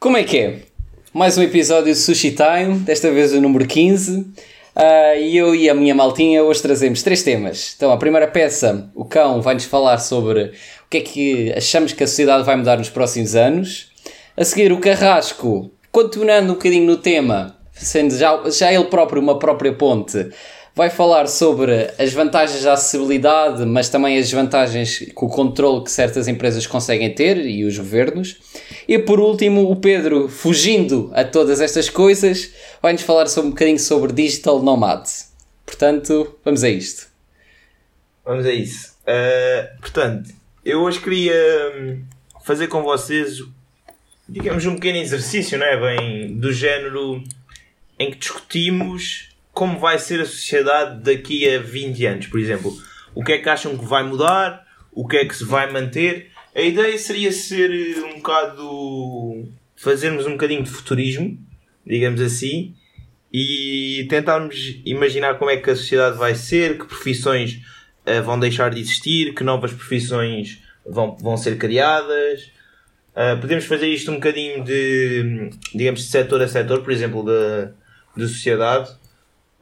Como é que é? Mais um episódio de Sushi Time, desta vez o número 15. Ah, E eu e a minha maltinha hoje trazemos três temas. Então, a primeira peça, o cão vai-nos falar sobre o que é que achamos que a sociedade vai mudar nos próximos anos. A seguir, o Carrasco, continuando um bocadinho no tema, sendo já, já ele próprio uma própria ponte, vai falar sobre as vantagens da acessibilidade, mas também as desvantagens com o controle que certas empresas conseguem ter e os governos. E por último, o Pedro, fugindo a todas estas coisas, vai-nos falar sobre, um bocadinho sobre digital nomad. Portanto, vamos a isto. Vamos a isso. Uh, portanto, eu hoje queria hum, fazer com vocês, digamos, um pequeno exercício, não é? Bem, do género em que discutimos como vai ser a sociedade daqui a 20 anos, por exemplo. O que é que acham que vai mudar? O que é que se vai manter? A ideia seria ser eh, um bocado. fazermos um bocadinho de futurismo, digamos assim, e tentarmos imaginar como é que a sociedade vai ser, que profissões eh, vão deixar de existir, que novas profissões vão, vão ser criadas. Uh, podemos fazer isto um bocadinho de, digamos, de setor a setor, por exemplo, da de sociedade.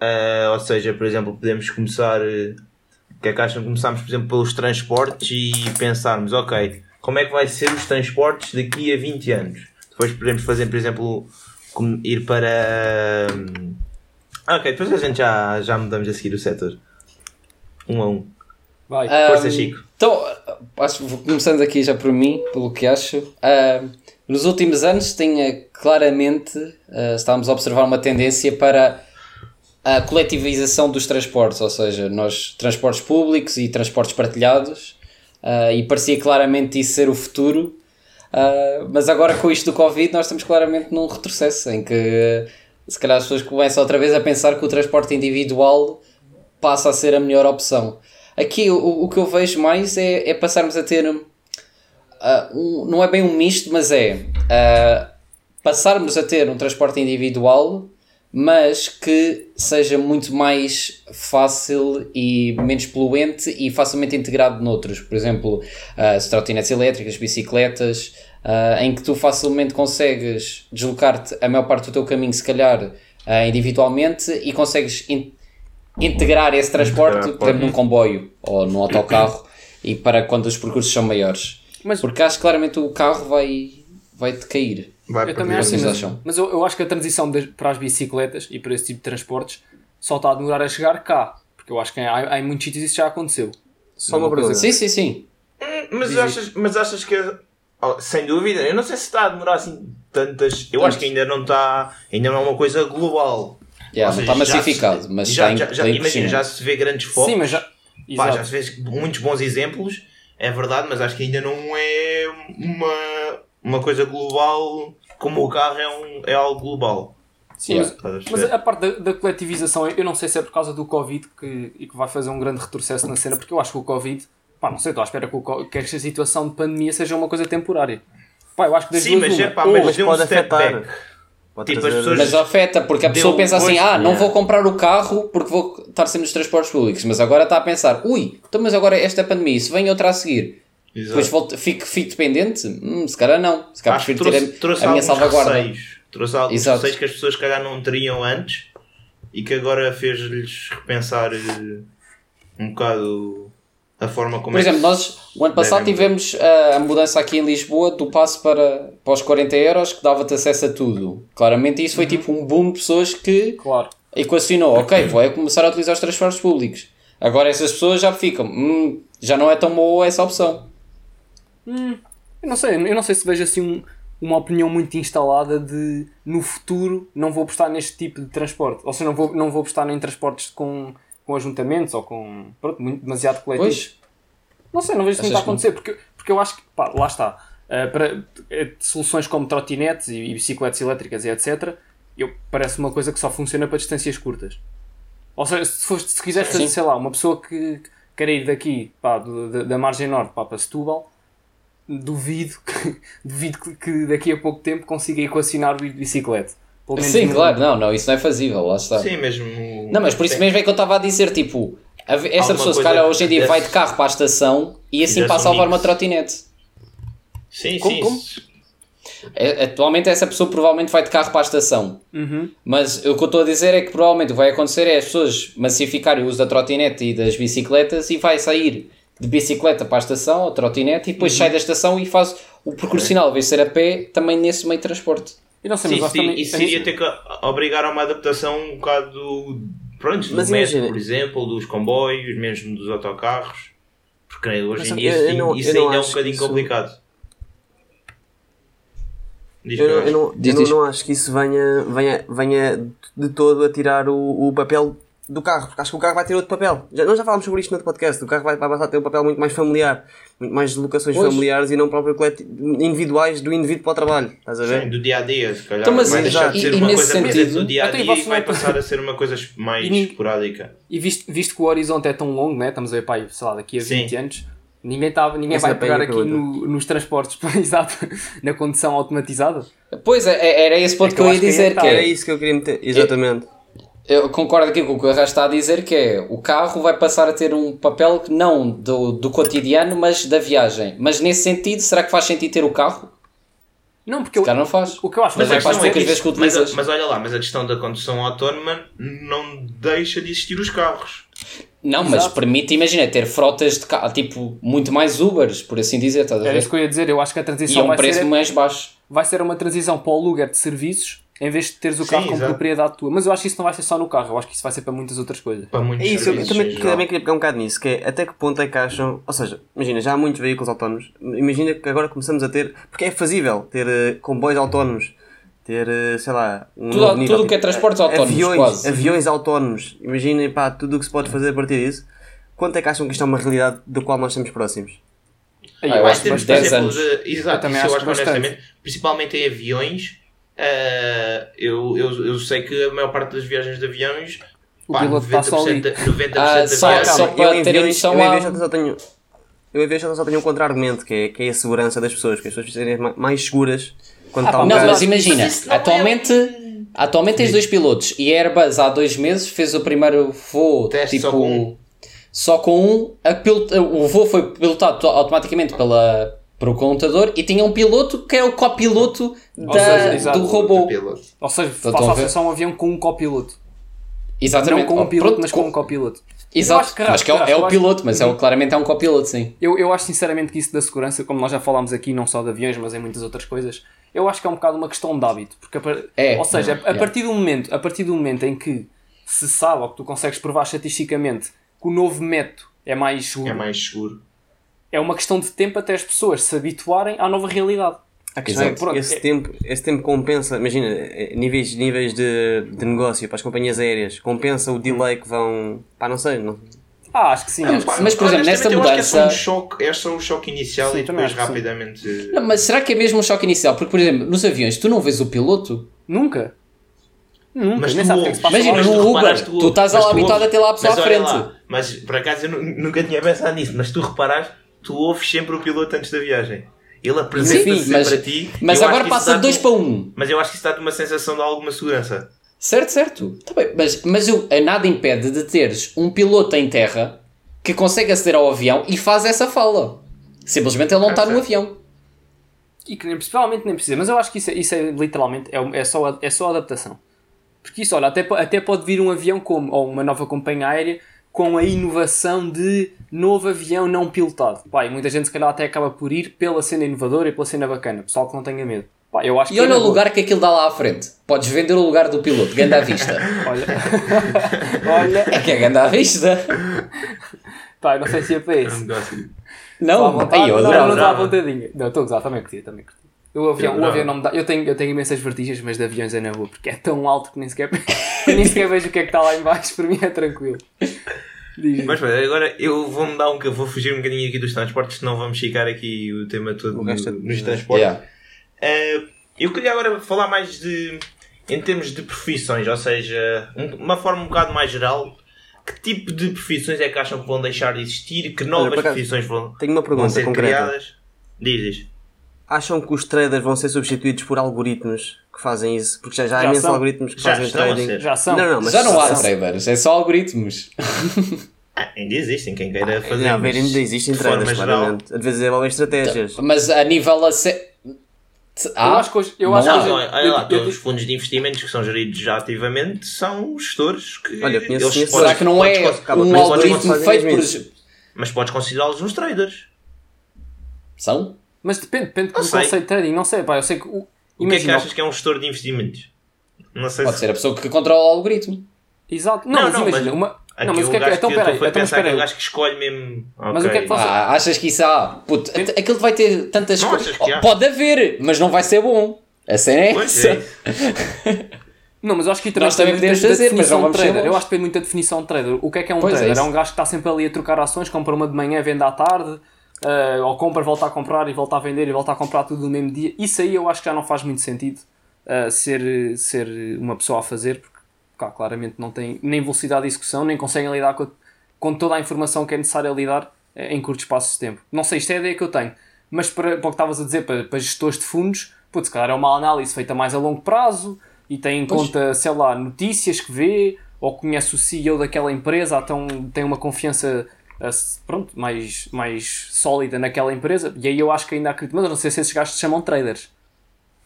Uh, ou seja, por exemplo, podemos começar. uh, O que é que acham? Começarmos, por exemplo, pelos transportes e pensarmos, ok, como é que vai ser os transportes daqui a 20 anos? Depois podemos fazer, por exemplo, como ir para. hum, Ok, depois a gente já, já mudamos a seguir o setor. Um a um. Vai. Força, Ahm, Chico. Então, acho, começando aqui já por mim, pelo que acho. Ahm, nos últimos anos, tinha claramente, ah, estávamos a observar uma tendência para a coletivização dos transportes, ou seja, nós, transportes públicos e transportes partilhados, ah, e parecia claramente isso ser o futuro. Ah, mas agora com isto do Covid, nós estamos claramente num retrocesso em que se calhar as pessoas começam outra vez a pensar que o transporte individual passa a ser a melhor opção. Aqui o, o que eu vejo mais é, é passarmos a ter. ah, um, não é bem um misto, mas é ah, passarmos a ter um transporte individual, mas que seja muito mais fácil e menos poluente e facilmente integrado noutros. Por exemplo, as trotinetes elétricas, bicicletas, ah, em que tu facilmente consegues deslocar-te a maior parte do teu caminho, se calhar ah, individualmente, e consegues in- integrar esse transporte, Integrar, por exemplo, num comboio ou num autocarro, e para quando os percursos são maiores. Mas Porque acho que claramente o carro vai, vai decair. Vai eu também acho assim, mas, mas eu, eu acho que a transição das- para as bicicletas e para esse tipo de transportes só está a demorar a chegar cá. Porque eu acho que há, há em muitos sítios isso já aconteceu. Só uma pergunta. Sim, sim, sim. Mas Diz achas, mas achas que. oh, sem dúvida, eu não sei se está a demorar assim tantas. Eu acho que ainda não está. Ainda não é uma coisa global. Yeah, Ou não seja, está já massificado, se- mas já, em, já, já, em imagina, já se vê grandes focos. Sim, mas já. Pá, já se vê muitos bons exemplos, é verdade, mas acho que ainda não é uma, uma coisa global como o carro é, um, é algo global. Sim, Yeah. mas, mas a parte da, da coletivização, eu não sei se é por causa do Covid que, e que vai fazer um grande retrocesso na cena, porque eu acho que o Covid, pá, não sei, estou à espera que, o, que esta situação de pandemia seja uma coisa temporária. Pá, eu acho que das Sim, mas, uma. é, pá, mas Mas um pode step afetar. back. Pode Tipo, pessoas- Mas afeta, porque a pessoa Deu pensa assim: ah, não yeah. vou comprar o carro porque vou estar sempre nos transportes públicos. Mas agora está a pensar: ui, então, mas agora esta pandemia, se vem outra a seguir, Exato. depois volto, fico, fico dependente? Hum, se calhar não. Se calhar Acho prefiro ter trouxe, trouxe a, a minha salvaguarda. receios. Trouxe alguns Exato. receios que as pessoas se calhar não teriam antes e que agora fez-lhes repensar eh, um bocado a forma como Por é que exemplo, nós, o ano passado, tivemos a, a mudança aqui em Lisboa do passo para, para os 40 euros que dava-te acesso a tudo. Claramente, isso foi tipo um boom de pessoas que Claro. equacionou: ok, vou é começar a utilizar os transportes públicos. Agora, essas pessoas já ficam, hum, já não é tão boa essa opção. Eu não sei, eu não sei se vejo assim um- uma opinião muito instalada de no futuro não vou apostar neste tipo de transporte. Ou seja, não vou, não vou apostar em transportes com, com ajuntamentos ou com pronto, muito, demasiado coletivos. Não sei, não vejo muito a acontecer, porque, porque eu acho que, pá, lá está. ah, para eh, soluções como trotinetes e, e bicicletas elétricas e etc. Eu, parece uma coisa que só funciona para distâncias curtas. Ou seja, se, foste, se quiseres fazer, sei lá, uma pessoa que quer ir daqui pá, da, da margem norte pá, para Setúbal, duvido, que, duvido que, que daqui a pouco tempo consiga equacionar o ir de bicicleta. Pelo menos Sim, claro, não, não, isso não é fazível, lá está. Sim, mesmo. Não, mas por isso mesmo é que eu estava a dizer, tipo, a- esta pessoa se calhar hoje em dia desse- vai de carro para a estação e assim Fizesse passa a um levar uma trotinete. Sim, Como- sim. como? É- Atualmente essa pessoa provavelmente vai de carro para a estação. Uhum. Mas o que eu estou a dizer é que provavelmente o que vai acontecer é as pessoas massificarem o uso da trotinete e das bicicletas e vai sair de bicicleta para a estação, ou trotinete, e depois Uhum. sai da estação e faz o percurso final, vai ser a pé, também nesse meio de transporte. E não sei, Sim, mas sim, também. isso iria ter que obrigar a uma adaptação um bocado. Pronto, do Mas metro, imagina- por exemplo, dos comboios, mesmo dos autocarros. Porque hoje Mas em dia isso, não- isso ainda é um bocadinho isso- complicado. Diz Eu, eu não, Diz, eu não- diz. não acho que isso venha, venha, venha de todo a tirar o, o papel do carro, porque acho que o carro vai ter outro papel. Já, nós já falámos sobre isto no outro podcast. O carro vai, vai passar a ter um papel muito mais familiar, muito mais de locações Pois. familiares e não próprio individuais do indivíduo para o trabalho. Estás a ver? Sim, do dia a dia, se calhar. Então, mas vai e- deixar de e- ser e uma nesse coisa presente sentido- do dia a Então, e dia e vai passar a ser uma coisa mais E esporádica. E visto, visto que o horizonte é tão longo, né? estamos a ver, pá, sei lá, daqui a Sim. 20 anos, ninguém, tá, ninguém Essa vai é pegar aqui no- nos transportes, exato, na condução automatizada. Pois, é- é- era esse ponto É que que eu eu ia que dizer, ainda que tá. Era é, isso que eu queria meter. Exatamente. Eu concordo aqui com o que o Arras está a dizer, que é, o carro vai passar a ter um papel não do, do cotidiano, mas da viagem. Mas nesse sentido, será que faz sentido ter o carro? Não, porque eu, não faz. o que eu acho Mas que é que faz que vezes que mas, utilizas. mas olha lá, mas a questão da condução autónoma não deixa de existir os carros. Não, mas Exato. permite, imagina, ter frotas de carro, tipo, muito mais Ubers, por assim dizer, estás era isso que eu ia dizer, eu acho que a E a transição um vai, preço ser, mais baixo. vai ser uma transição para o aluguer de serviços em vez de teres o Sim, carro como exato. propriedade tua. Mas eu acho que isso não vai ser só no carro, eu acho que isso vai ser para muitas outras coisas. Para muitos É isso, eu serviços, também, em geral. também queria pegar um bocado nisso, que é até que ponto é que acham, ou seja, imagina, já há muitos veículos autónomos, imagina que agora começamos a ter, porque é fazível ter eh, comboios autónomos, ter, eh, sei lá, um Tudo- nível, tudo o que é transportes autónomos, aviões, quase. aviões autónomos, imaginem pá, tudo o que se pode fazer a partir disso, quanto é que acham que isto é uma realidade da qual nós estamos próximos? Aí, Ah, eu eu acho que Temos, que por 10 exemplo, anos. de- Eu exato, também eu acho honestamente, principalmente em aviões, eh, eu, eu, eu sei que a maior parte das viagens de aviões, O pá, piloto está só 90%, ali. da- 90% Ah, só- viagem. só- para eu em terem aviões- noção, eu em só tenho, eu em aviões só tenho um contra-argumento, que é, que é a segurança das pessoas, que as pessoas serem ma- mais seguras quando está um Não, mas imagina, Mas não é atualmente, atualmente tens dois pilotos e a Airbus há dois meses fez o primeiro voo Teste tipo só com um. só com um. A pil- o voo foi pilotado to- automaticamente pela, pelo computador e tinha um piloto que é o copiloto da, seja, exato, do robô. Ou seja, passa só um avião com um copiloto. Exatamente. Não com um piloto, pronto, mas com um copiloto. Exato, acho que, mas que é, o- acho- é o acho- piloto, mas é o, claramente é um copiloto, sim. Eu, eu acho sinceramente que isso da segurança, como nós já falámos aqui, não só de aviões, mas em muitas outras coisas, eu acho que é um bocado uma questão de hábito. Porque a É, ou seja, a, a é. partir do momento, a partir do momento em que se sabe ou que tu consegues provar estatisticamente que o novo método é mais seguro, É mais seguro. É uma questão de tempo até as pessoas se habituarem à nova realidade. A questão é Exato. Pronto, esse, é- tempo, esse tempo compensa, imagina, eh, níveis, níveis de, de negócio para as companhias aéreas, compensa o delay que vão. pá, não sei, não, Ah, acho que sim. acho que Pá, sim. mas, por exemplo, nessa que é só um mudança- choque, é só um choque inicial Sim, e depois rapidamente. Não, mas será que é mesmo um choque inicial? Porque, por exemplo, nos aviões tu não vês o piloto? Nunca. Nunca. Mas Nem tu sabes o que é que ouves. se passa Imagina, lá. No tu Uber, reparaste, tu estás tu habituado a ter lá a pessoa à frente. lá, mas por acaso eu nu- nunca tinha pensado nisso, mas tu reparaste, tu ouves sempre o piloto antes da viagem. Ele apresenta-se Sim, sempre mas, a ti. mas agora passa de dá-te 2 um- para 1. Um. Mas eu acho que isso dá-te uma sensação de alguma segurança. Certo, certo. Tá bem, mas mas eu, nada impede de teres um piloto em terra que consegue aceder ao avião e faz essa fala. Simplesmente ele não Ah, está no certo. avião. E que nem, principalmente nem precisa. Mas eu acho que isso é, isso é literalmente é, é, só, é só adaptação. Porque isso, olha, até, até pode vir um avião como, ou uma nova companhia aérea com a inovação de novo avião não pilotado. Pá, e muita gente se calhar até acaba por ir pela cena inovadora e pela cena bacana. Pessoal que não tenha medo. Pá, eu acho E que é olha na o lugar que aquilo dá lá à frente. Podes vender o lugar do piloto, ganda à vista. Olha, olha, É que é ganda à vista. pá, não sei se é para É esse. Não, vontade. aí eu não, não estou à vontadinha. Não, estou a gozar, também curti, também curti. O avião, Eu o não. avião não me dá. Eu tenho, eu tenho imensas vertigens, mas de aviões é na boa, porque é tão alto que nem sequer, nem sequer vejo o que é que está lá em baixo, para mim é tranquilo. Mas pá, agora eu vou mudar um vou fugir um bocadinho aqui dos transportes, senão vamos ficar aqui o tema todo O no- resto é- nos transportes. Yeah. Eh, eu queria agora falar mais de em termos de profissões, ou seja, um- uma forma um bocado mais geral. Que tipo de profissões é que acham que vão deixar de existir? Que novas acaso, profissões vão, Tenho uma vão pergunta ser concreta. criadas? Diz, diz. Acham que os traders vão ser substituídos por algoritmos que fazem isso? Porque já, já há Já imensos são. algoritmos que Já fazem trading. ser. Já são. Não, não, mas Já não há são- traders, é só algoritmos. Ah, ainda existem, quem queira fazer. Não, mas ainda existem traders, claramente. Às vezes desenvolvem estratégias. Mas a nível a se... Eu Ah, acho que hoje. Eu não acho há. que hoje- olha, lá, eu- eu- todos os fundos de investimentos que são geridos já ativamente são gestores que. Olha, conheço- eles será que não é um algoritmo feito por... Mas podes considerá-los uns traders. São? Mas depende, depende do sei. conceito de trading. Não sei, pá, eu sei que. O, O que é que achas que é um gestor de investimentos? Não sei Pode se. ser a pessoa que controla o algoritmo. Exato. Não, Não, mas não, imagina. mas Uma... Aqui Não, mas o que é que. gajo Então, peraí, então, mas pensar que é o peraí. gajo que escolhe mesmo. Mas o que é que faz- Ah, achas que isso há? Puto, aquilo vai ter tantas Não coisas. Pode haver, mas não vai ser bom. A cena é Pois essa. é. Não, mas eu acho que também Nós também podemos fazer, mas definição não de vamos trader. Eu acho que depende muito da definição de trader. O que é que é um Pois é trader? É, isso. um gajo que está sempre ali a trocar ações, compra uma de manhã, vende à tarde, eh, ou compra, volta a comprar e volta a vender e volta a comprar tudo no mesmo dia. Isso aí eu acho que já não faz muito sentido eh, ser, ser uma pessoa a fazer, porque cá, claramente não tem nem velocidade de execução, nem conseguem lidar com, com toda a informação que é necessária lidar eh, em curtos espaços de tempo. Não sei, isto é a ideia que eu tenho. Mas para, para o que estavas a dizer, para, para gestores de fundos, putz, se calhar é uma análise feita mais a longo prazo e tem em Pois. conta, sei lá, notícias que vê, ou conhece o CEO daquela empresa, então tem uma confiança pronto, mais, mais sólida naquela empresa. E aí eu acho que ainda acredito, mas eu não sei se esses gajos se chamam traders.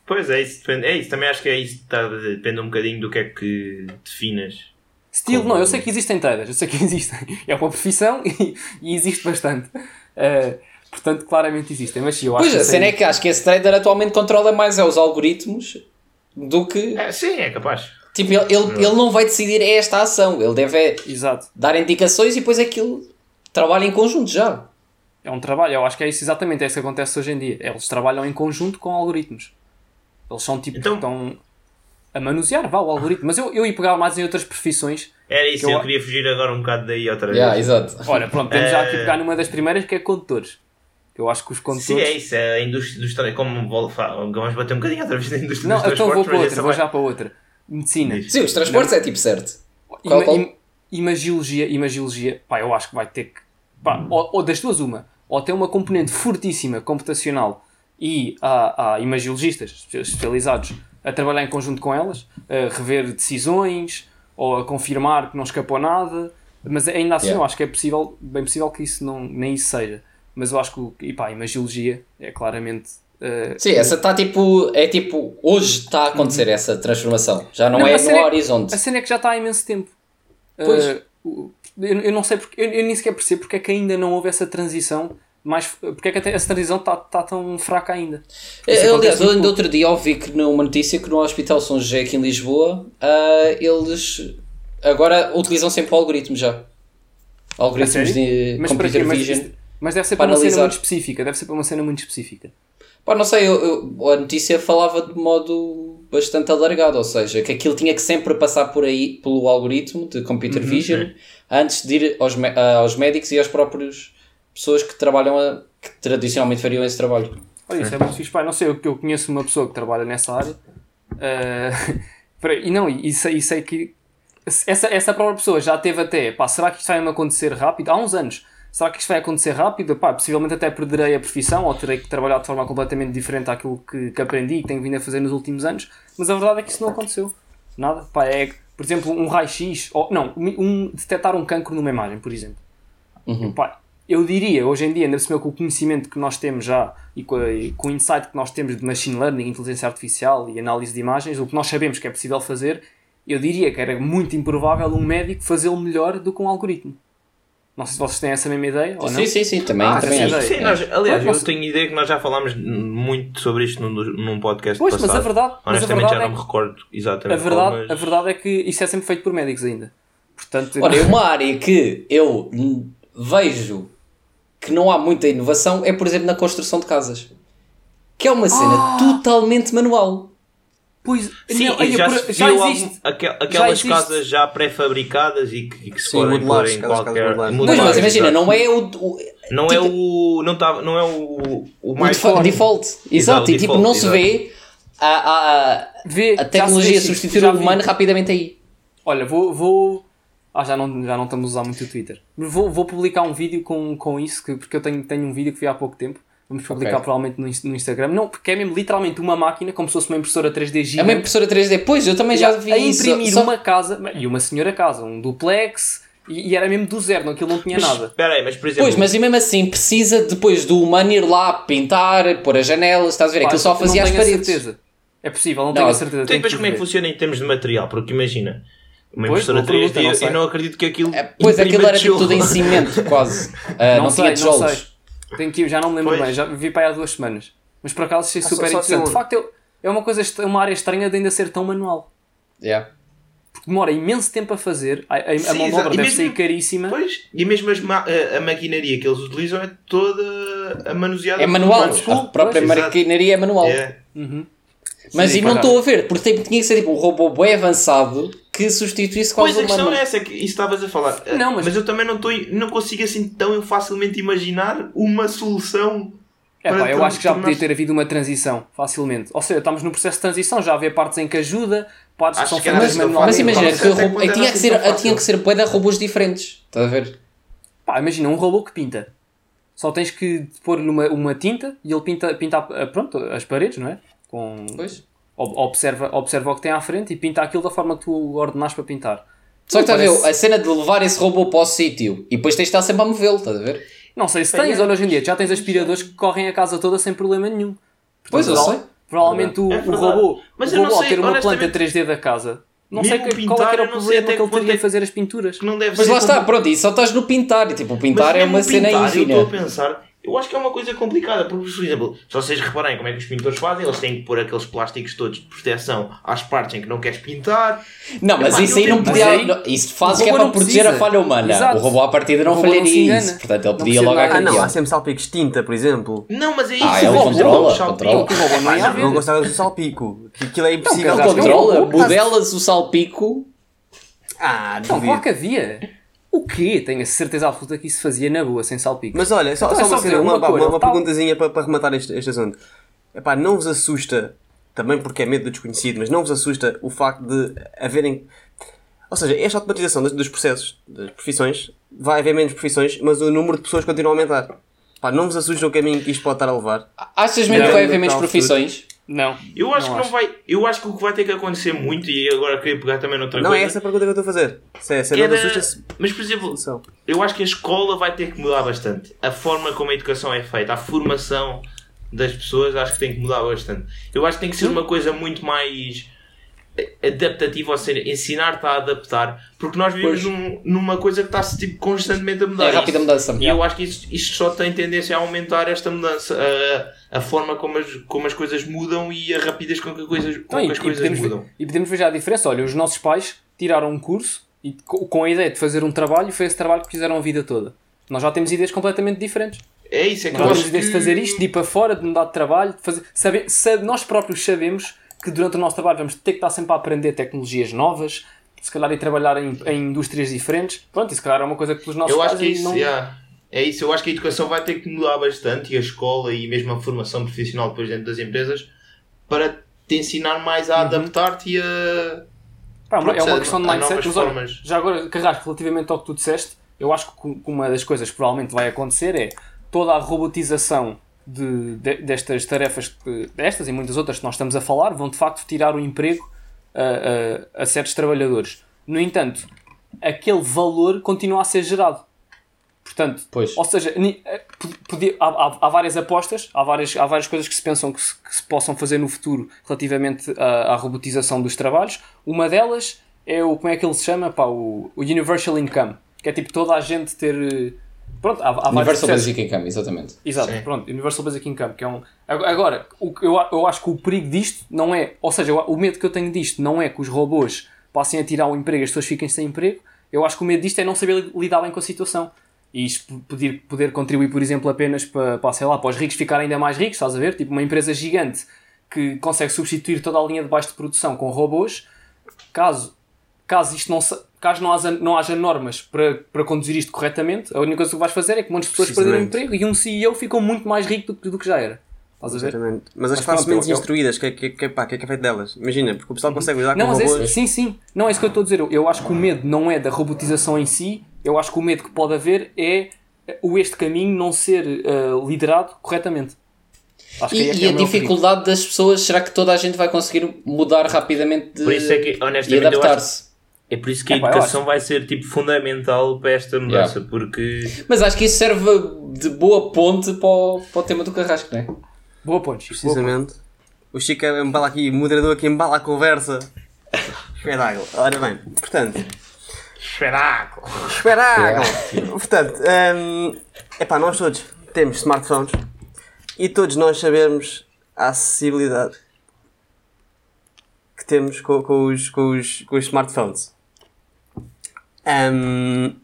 Pois é, isso depende. É isso, também acho que é isso. a dizer, Depende um bocadinho do que é que definas. Estilo, Como- não, eu sei que existem traders, eu sei que existem. É uma profissão e, e existe bastante. Eh, portanto, claramente existem. Mas sim, eu acho Pois, que a isso cena é que acho que esse trader atualmente controla mais é os algoritmos do que. É, sim, é capaz. Tipo, ele, ele, ele não vai decidir esta ação. Ele deve é Exato. dar indicações e depois aquilo trabalha em conjunto já. É um trabalho, eu acho que é isso exatamente, é isso que acontece hoje em dia. Eles trabalham em conjunto com algoritmos. Eles são tipo, Então- estão a manusear, vá, o algoritmo. Mas eu, eu ia pegar mais em outras profissões. Era isso, Eu- eu, queria fugir agora um bocado daí outra vez. Yeah, exato. Olha, pronto, temos já aqui Eh, pegar numa das primeiras que é condutores. Eu acho que os condutores. Sim, é isso, é a indústria dos tra- Como vamos bater um bocadinho outra vez na indústria Não, dos então vou transportes, para outra, vou já para outra. Medicina. Sim, os transportes é tipo certo. Qual- qual? Im- Imagiologia, imagiologia, pá, eu acho que vai ter que. Pá, ou, ou das duas, uma. Ou tem uma componente fortíssima computacional e há, há imagiologistas especializados a trabalhar em conjunto com elas, a rever decisões ou a confirmar que não escapou nada. Mas ainda assim, Yeah. eu acho que é possível, bem possível que isso não, nem isso seja. Mas eu acho que, e pá, imagiologia é claramente. eh, Sim, essa está tipo. É tipo. Hoje está a acontecer essa transformação. Já não, Não, é no é- horizonte. A cena é que já está há imenso tempo. Pois. Uh, eu, eu não sei porque. Eu, eu nem sequer percebo porque é que ainda não houve essa transição. Mais, porque é que essa transição está tá tão fraca ainda. Aliás, ainda outro dia ouvi que numa notícia que no Hospital São José aqui em Lisboa ah, eles agora utilizam sempre o algoritmo já. Algoritmos de Mas computer Mas, vision. mas deve ser para para, uma cena muito específica. Deve ser para uma cena muito específica. Pá, não sei, eu- eu- a notícia falava de modo bastante alargado, ou seja, que aquilo tinha que sempre passar por aí, pelo algoritmo de computer vision, antes de ir aos, ah, aos médicos e às próprias pessoas que trabalham, a, que tradicionalmente fariam esse trabalho. Olha, isso é muito fixe. Pá, não sei, eu, eu conheço uma pessoa que trabalha nessa área. uh, para- e não, e, e sei, e sei que essa, essa própria pessoa já teve até, pá, será que isto vai me acontecer rápido? Há uns anos. Será que isto vai acontecer rápido? Pá, possivelmente até perderei a profissão ou terei que trabalhar de forma completamente diferente daquilo que, que aprendi e que tenho vindo a fazer nos últimos anos. Mas a verdade é que isso não aconteceu. Nada. Pá, é, por exemplo, um raio-x, ou não, um, detectar um cancro numa imagem, por exemplo. Pá, eu diria, hoje em dia, ainda se com o conhecimento que nós temos já e com, a- e com o insight que nós temos de machine learning, inteligência artificial e análise de imagens, o que nós sabemos que é possível fazer, eu diria que era muito improvável um médico fazê-lo melhor do que um algoritmo. Não sei se vocês têm essa mesma ideia ou não. Sim, sim, sim, também, Ah, também sim, acho. sim. Sim, nós, aliás, Mas eu tenho ideia que nós já falámos muito sobre isto num, num podcast Pois, passado. mas a verdade, mas a Honestamente verdade, já é, não me recordo a, exatamente verdade, qual, mas... a verdade é que isso é sempre feito por médicos ainda. Portanto, Ora, é uma área que eu vejo que não há muita inovação é, por exemplo, na construção de casas. Que é uma cena Ah! totalmente manual. Pois, Sim, não, olha, já, por- se já existe. aquel- aquelas existe. casas já pré-fabricadas e que, e que se Sim, podem pôr em qualquer. Pois, mas imagina, exato. não é o, o, Não é o. Não, tá, não é o, o o mais defa- forte. default. Exato, Exato, e tipo, default, não se exato. vê a, a, a, Vê, a já se tecnologia substituir já o humano rapidamente aí. Olha, vou. vou... Ah, já não, já não estamos a usar muito o Twitter. Vou, vou publicar um vídeo com, com isso, que, porque eu tenho, tenho um vídeo que vi há pouco tempo. Vamos publicar Ok. provavelmente no, Inst- no Instagram. Não, porque é mesmo literalmente uma máquina, como se fosse uma impressora 3D É uma gigante. impressora 3D. Pois, eu também já vi a isso. imprimir Só- uma casa, e uma senhora casa, um duplex, e, e era mesmo do zero, não, aquilo não tinha nada. Espera aí, mas por exemplo. Pois, mas e mesmo assim precisa depois do humano ir lá pintar, pôr as janelas, estás a ver? Pá, Aquilo só fazia não as tenho a paredes. certeza. É possível, não, Não, tenho a certeza. Tenho depois como é que funciona em termos de material? Porque imagina, uma Pois, impressora boa pergunta, 3D, não eu não acredito que aquilo. É, pois, aquilo era tipo tudo em cimento, quase. Ah, não, sei, tinha não tijolos. Tenho que ir, já não me lembro Pois. bem, já vi para aí há duas semanas. Mas por acaso achei Ah, super só- só interessante. um- De facto, é uma coisa, est- uma área estranha de ainda ser tão manual. Yeah. Porque demora imenso tempo a fazer, a, a, a mão de obra deve mesmo- sair caríssima. Pois, e mesmo as ma- a, a maquinaria que eles utilizam é toda a manuseada É manual. humanos. A própria Pois, exato. maquinaria é manual. É. Mas Sim, e não pá. estou a ver, porque tem- tinha que ser tipo um robô bem avançado que substituísse quase Pois a questão humano. é essa, é que isso estavas a falar. Não, mas- eu também não, estou, não consigo assim tão facilmente imaginar uma solução. É pá, eu acho que já podia ter havido uma transição, facilmente. Ou seja, estamos no processo de transição, já havia partes em que ajuda, partes que Acho são que feitas isso que eu manualmente. Mas imagina, Mas que robô- tinha que ser, tinha que ser de robôs diferentes. Estás a ver? Pá, imagina, um robô que pinta. Só tens que pôr-lhe uma, uma tinta e ele pinta, pinta pronto, as paredes, não é? Com, Pois. Ob- observa, observa o que tem à frente e pinta aquilo da forma que tu ordenaste para pintar. Só que estás a ver, a cena de levar esse robô para o sítio e depois tens de estar sempre a movê-lo, estás a ver? Não sei se tens, olha hoje em dia, já tens aspiradores que correm a casa toda sem problema nenhum. Pois, eu sei. Provavelmente o, É o robô, Mas o eu não robô ao sei, ter uma planta honestamente, 3D da casa, não sei que, pintar, qual é que era o problema que ele teria é a fazer as pinturas. Que não deve Mas ser lá está, como- pronto, e só estás no pintar. E tipo, o Mas pintar é mesmo uma cena pintar, Eu estou a pensar, eu acho que é uma coisa complicada, porque, por exemplo, se vocês reparem como é que os pintores fazem, eles têm que pôr aqueles plásticos todos de proteção às partes em que não queres pintar. Não, mas Epá, isso aí não podia. Aí, não- isso faz o que é para não proteger a falha humana. Exato. O robô à partida não falharia isso. Portanto, ele podia logo. Ah, não, há sempre salpicos de tinta, por exemplo. Não, mas é isso. Ah, ele o controla, salpica. controla. O robô não ia Não, gostava do salpico. que Aquilo é impossível. Não, Ele é controla, modelas o salpico. Ah, Não, que havia. O quê? Tenho a certeza absoluta que isso fazia na boa, sem salpico. Mas olha, só, Então só é uma, só cena, uma, uma uma, uma tal. perguntazinha para, para rematar este, este assunto. Epá, não vos assusta, também porque é medo do desconhecido, mas não vos assusta o facto de haverem. Ou seja, esta automatização dos, dos processos, das profissões, vai haver menos profissões, mas o número de pessoas continua a aumentar. Pá, não vos assusta o caminho que isto pode estar a levar? Achas mesmo que vai haver menos profissões? Não. Eu acho Não que não acho. vai. Eu acho que o que vai ter que acontecer muito, e agora queria pegar também noutra Não é coisa. essa a pergunta que eu estou a fazer. Se é, se é não era- assusta Mas, por exemplo, eu acho que a escola vai ter que mudar bastante. A forma como a educação é feita, a formação das pessoas, acho que tem que mudar bastante. Eu acho que tem que ser uma coisa muito mais adaptativa, ou seja, ensinar-te a adaptar, porque nós vivemos num- numa coisa que está tipo, constantemente a mudar. É rápida mudança. E eu acho que isto, isto só tem tendência a aumentar esta mudança, a, a forma como as, como as coisas mudam e a rapidez com que, coisas, com Não, que e, as e coisas podemos mudam. ver, e podemos ver já a diferença. Olha, os nossos pais tiraram um curso e co- com a ideia de fazer um trabalho e foi esse trabalho que fizeram a vida toda. Nós já temos ideias completamente diferentes. É isso, é que Nós temos ideias de que- fazer isto, de ir para fora, de mudar de trabalho, de fazer. Saber, sabe- nós próprios sabemos que durante o nosso trabalho vamos ter que estar sempre a aprender tecnologias novas, se calhar ir trabalhar em, em indústrias diferentes. Pronto, e se calhar é uma coisa que os nossos Eu acho que isso, não. yeah. é isso, eu acho que a educação vai ter que mudar bastante e a escola e mesmo a formação profissional depois dentro das empresas para te ensinar mais a adaptar-te e a. Pá, é uma- é questão de mindset. Mas olha, já agora, Carrasco, relativamente ao que tu disseste, eu acho que uma das coisas que provavelmente vai acontecer é toda a robotização de, de- destas tarefas, destas e muitas outras que nós estamos a falar, vão de facto tirar o emprego a, a- a certos trabalhadores. No entanto, aquele valor continua a ser gerado. Portanto, Pois. ou seja, eh, pod- podia- há, há- há várias apostas, há várias, há várias coisas que se pensam que se, que se possam fazer no futuro relativamente à, à robotização dos trabalhos. Uma delas é o, como é que ele se chama? Pá, o, o Universal Income, que é tipo toda a gente ter. Pronto, há, há Universal processos. Basic Income, exatamente. Exato, Sim. pronto, Universal Basic Income, que é um. Ag- Agora, o, que eu, eu acho que o perigo disto não é. Ou seja, o medo que eu tenho disto não é que os robôs passem a tirar o emprego e as pessoas fiquem sem emprego. Eu acho que o medo disto é não saber li- lidar bem com a situação. E poder, poder contribuir, por exemplo, apenas para, para, sei lá, para os ricos ficarem ainda mais ricos, estás a ver? Tipo, uma empresa gigante que consegue substituir toda a linha de baixo de produção com robôs. Caso, caso isto não, se- caso não, haja, não haja normas para, para conduzir isto corretamente, a única coisa que vais fazer é que muitas pessoas perderam o emprego e um CEO ficou muito mais rico do, que- do que já era. Estás a ver? Exatamente. Mas as classes menos instruídas, o que, é- que, que, pá, que é que é feito delas? Imagina, porque o pessoal consegue lidar Não, com mas robôs. esse, sim, sim. Não é isso que eu estou a dizer. Eu, eu acho que o medo não é da robotização em si. Eu acho que o medo que pode haver é o este caminho não ser eh, liderado corretamente. Acho que E, é que e é a meu perigo. dificuldade das pessoas, será que toda a gente vai conseguir mudar rapidamente de- Por isso é que, e honestamente, eu acho, adaptar-se? É por isso que a Epá, eu educação vai ser tipo fundamental para esta mudança, porque Mas acho que isso serve de boa ponte para o, para o tema do carrasco, não é? Boa ponte, Chico, boa ponte. Precisamente. O Chico embala aqui, moderador que embala a conversa. Espetáculo. Ora bem, portanto, espetáculo. espetáculo. portanto, hum, epá, nós todos temos smartphones e todos nós sabemos a acessibilidade que temos com, com os, com, os, com os smartphones. Hum,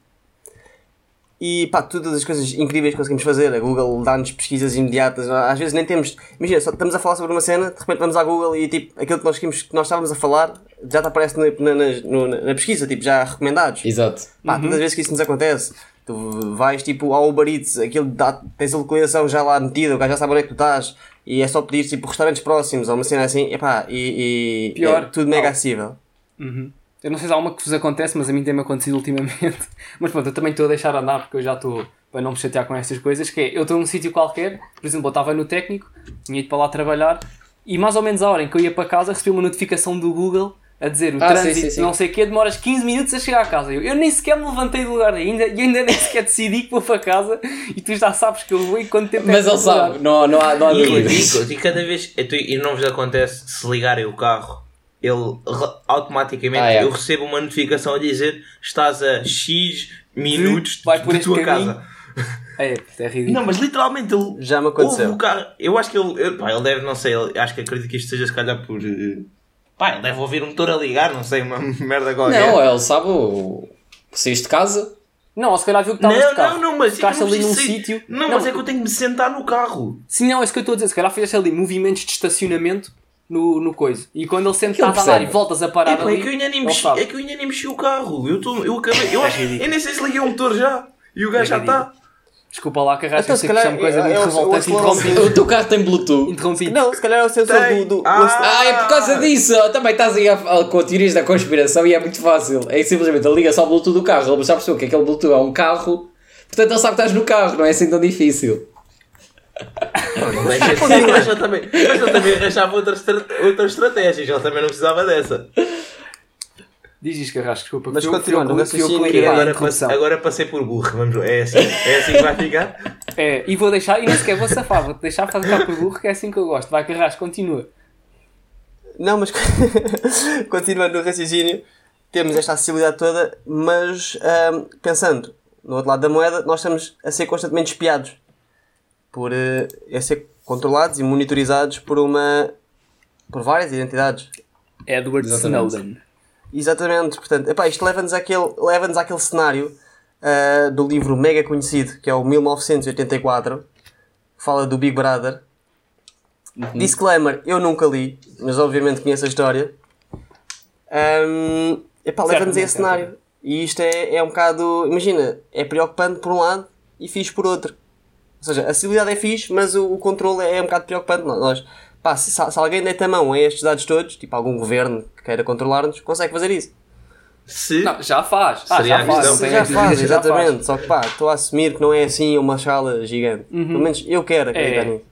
e pá, todas as coisas incríveis que conseguimos fazer. A Google dá-nos pesquisas imediatas. Às vezes nem temos. Imagina, só estamos a falar sobre uma cena, de repente vamos à Google e tipo, aquilo que nós, queríamos, que nós estávamos a falar já te aparece na, na, na- na pesquisa, tipo, já recomendados. Exato. Pá, todas as vezes que isso nos acontece, tu vais tipo ao Uber Eats, aquilo dá, tens a localização já lá metida, o gajo já sabe onde é que tu estás, e é só pedir tipo restaurantes próximos ou uma cena assim, epá, e, e Pior. é tudo mega acessível. Uhum. Eu não sei se há uma que vos acontece, mas a mim tem-me acontecido ultimamente. Mas pronto, eu também estou a deixar andar porque eu já estou para não me chatear com estas coisas. Que é, eu estou num sítio qualquer, por exemplo, eu estava no técnico, tinha ido para lá trabalhar e mais ou menos a hora em que eu ia para casa recebi uma notificação do Google a dizer o Ah, sim, trânsito, sim, sim. não sei o quê, demoras 15 minutos a chegar a casa. Eu, eu nem sequer me levantei do lugar ainda e ainda nem sequer decidi que vou para casa e tu já sabes que eu vou e quanto tempo é Mas que ele sabe, não, não há, não há E é dúvidas. ridículo. E cada vez. E tu- e não vos acontece se ligarem o carro, ele automaticamente Ah, é. eu recebo uma notificação a dizer estás a X minutos Vai por de tua caminho. casa. É, é ridículo. Não, mas literalmente ele. Já me aconteceu. o carro. Eu acho que ele. ele- pá, ele deve, não sei, ele- acho que acredito que isto seja se calhar por. eh, Pá, ele deve ouvir o motor a ligar, não sei, uma merda qualquer. Não, ele sabe o... saíste de casa. Não, ou se calhar viu que estavas não, de carro. não, não, mas Ficaste não ali num sítio. Não, mas é que eu tenho que me sentar no carro. Sim, não, é isso que eu estou a dizer. Se calhar fizeste ali movimentos de estacionamento no, no coisa. E quando ele sente que estás a andar e voltas a parar É, ali. é que eu ainda nem mexi, é que eu ainda nem mexi o carro. Eu, tô, eu acabei. Eu, É acho, eu nem sei se liguei o motor já. E o gajo É já está. Desculpa lá, Carrasco, Então, eu sei se que calhar, chamo coisa é- muito é o- revoltante. o Interrompido. O teu carro tem Bluetooth. Interrompido. Não, se calhar é o sensor Tem. do. do, Ah. Ah, é por causa disso! Também estás aí a, a, com teorias da conspiração e é muito fácil. É simplesmente ele liga só o Bluetooth do carro. Ele já percebeu que aquele Bluetooth é um carro, portanto ele sabe que estás no carro, não é assim tão difícil. Mas eu também, mas eu também arranjava outra, outra estratégia. Ele também não precisava dessa. Diz isto, Carrasco, desculpa. Mas fui eu que raciocínio Agora, passe- agora passei por burro. Vamos ver. É assim, é assim que vai ficar. É, e vou deixar, e nem sequer vou safar, vou-te deixar ficar por burro, que é assim que eu gosto. Vai, Carrasco, continua. Não, mas continuando no raciocínio, temos esta acessibilidade toda, mas ahm, pensando no outro lado da moeda, nós estamos a ser constantemente espiados por eh, a ser controlados e monitorizados por uma por várias identidades. Edward Exatamente. Snowden. Exatamente, portanto, epá, isto leva-nos àquele, leva-nos àquele cenário ah, do livro mega conhecido, que é o 1984, que fala do Big Brother. Disclaimer, eu nunca li, mas obviamente conheço a história. Um, epá, leva-nos a esse cenário. E isto é, é um bocado, imagina, é preocupante por um lado e fixe por outro. Ou seja, a acessibilidade é fixe, mas o, o controle é um bocado preocupante. Nós, pá, se, se alguém deita a mão a estes dados todos, tipo algum governo que queira controlar-nos, consegue fazer isso. Se. Não, já faz. Ah, Seria já faz. questão. tenho já faz, já faz. exatamente. Só que pá, estou a assumir que não é assim uma escala gigante. Pelo menos eu quero acreditar É. nisso.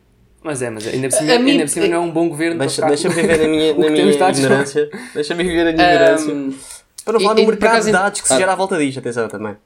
Mas é, mas ainda por cima, ainda por cima não é um bom governo Deixa- Deixa-me viver na minha, na minha ignorância. Deixa-me viver na minha ignorância. Ahm, Para não falar e no mercado de dados que se Ah. gera à volta disto. Atenção também.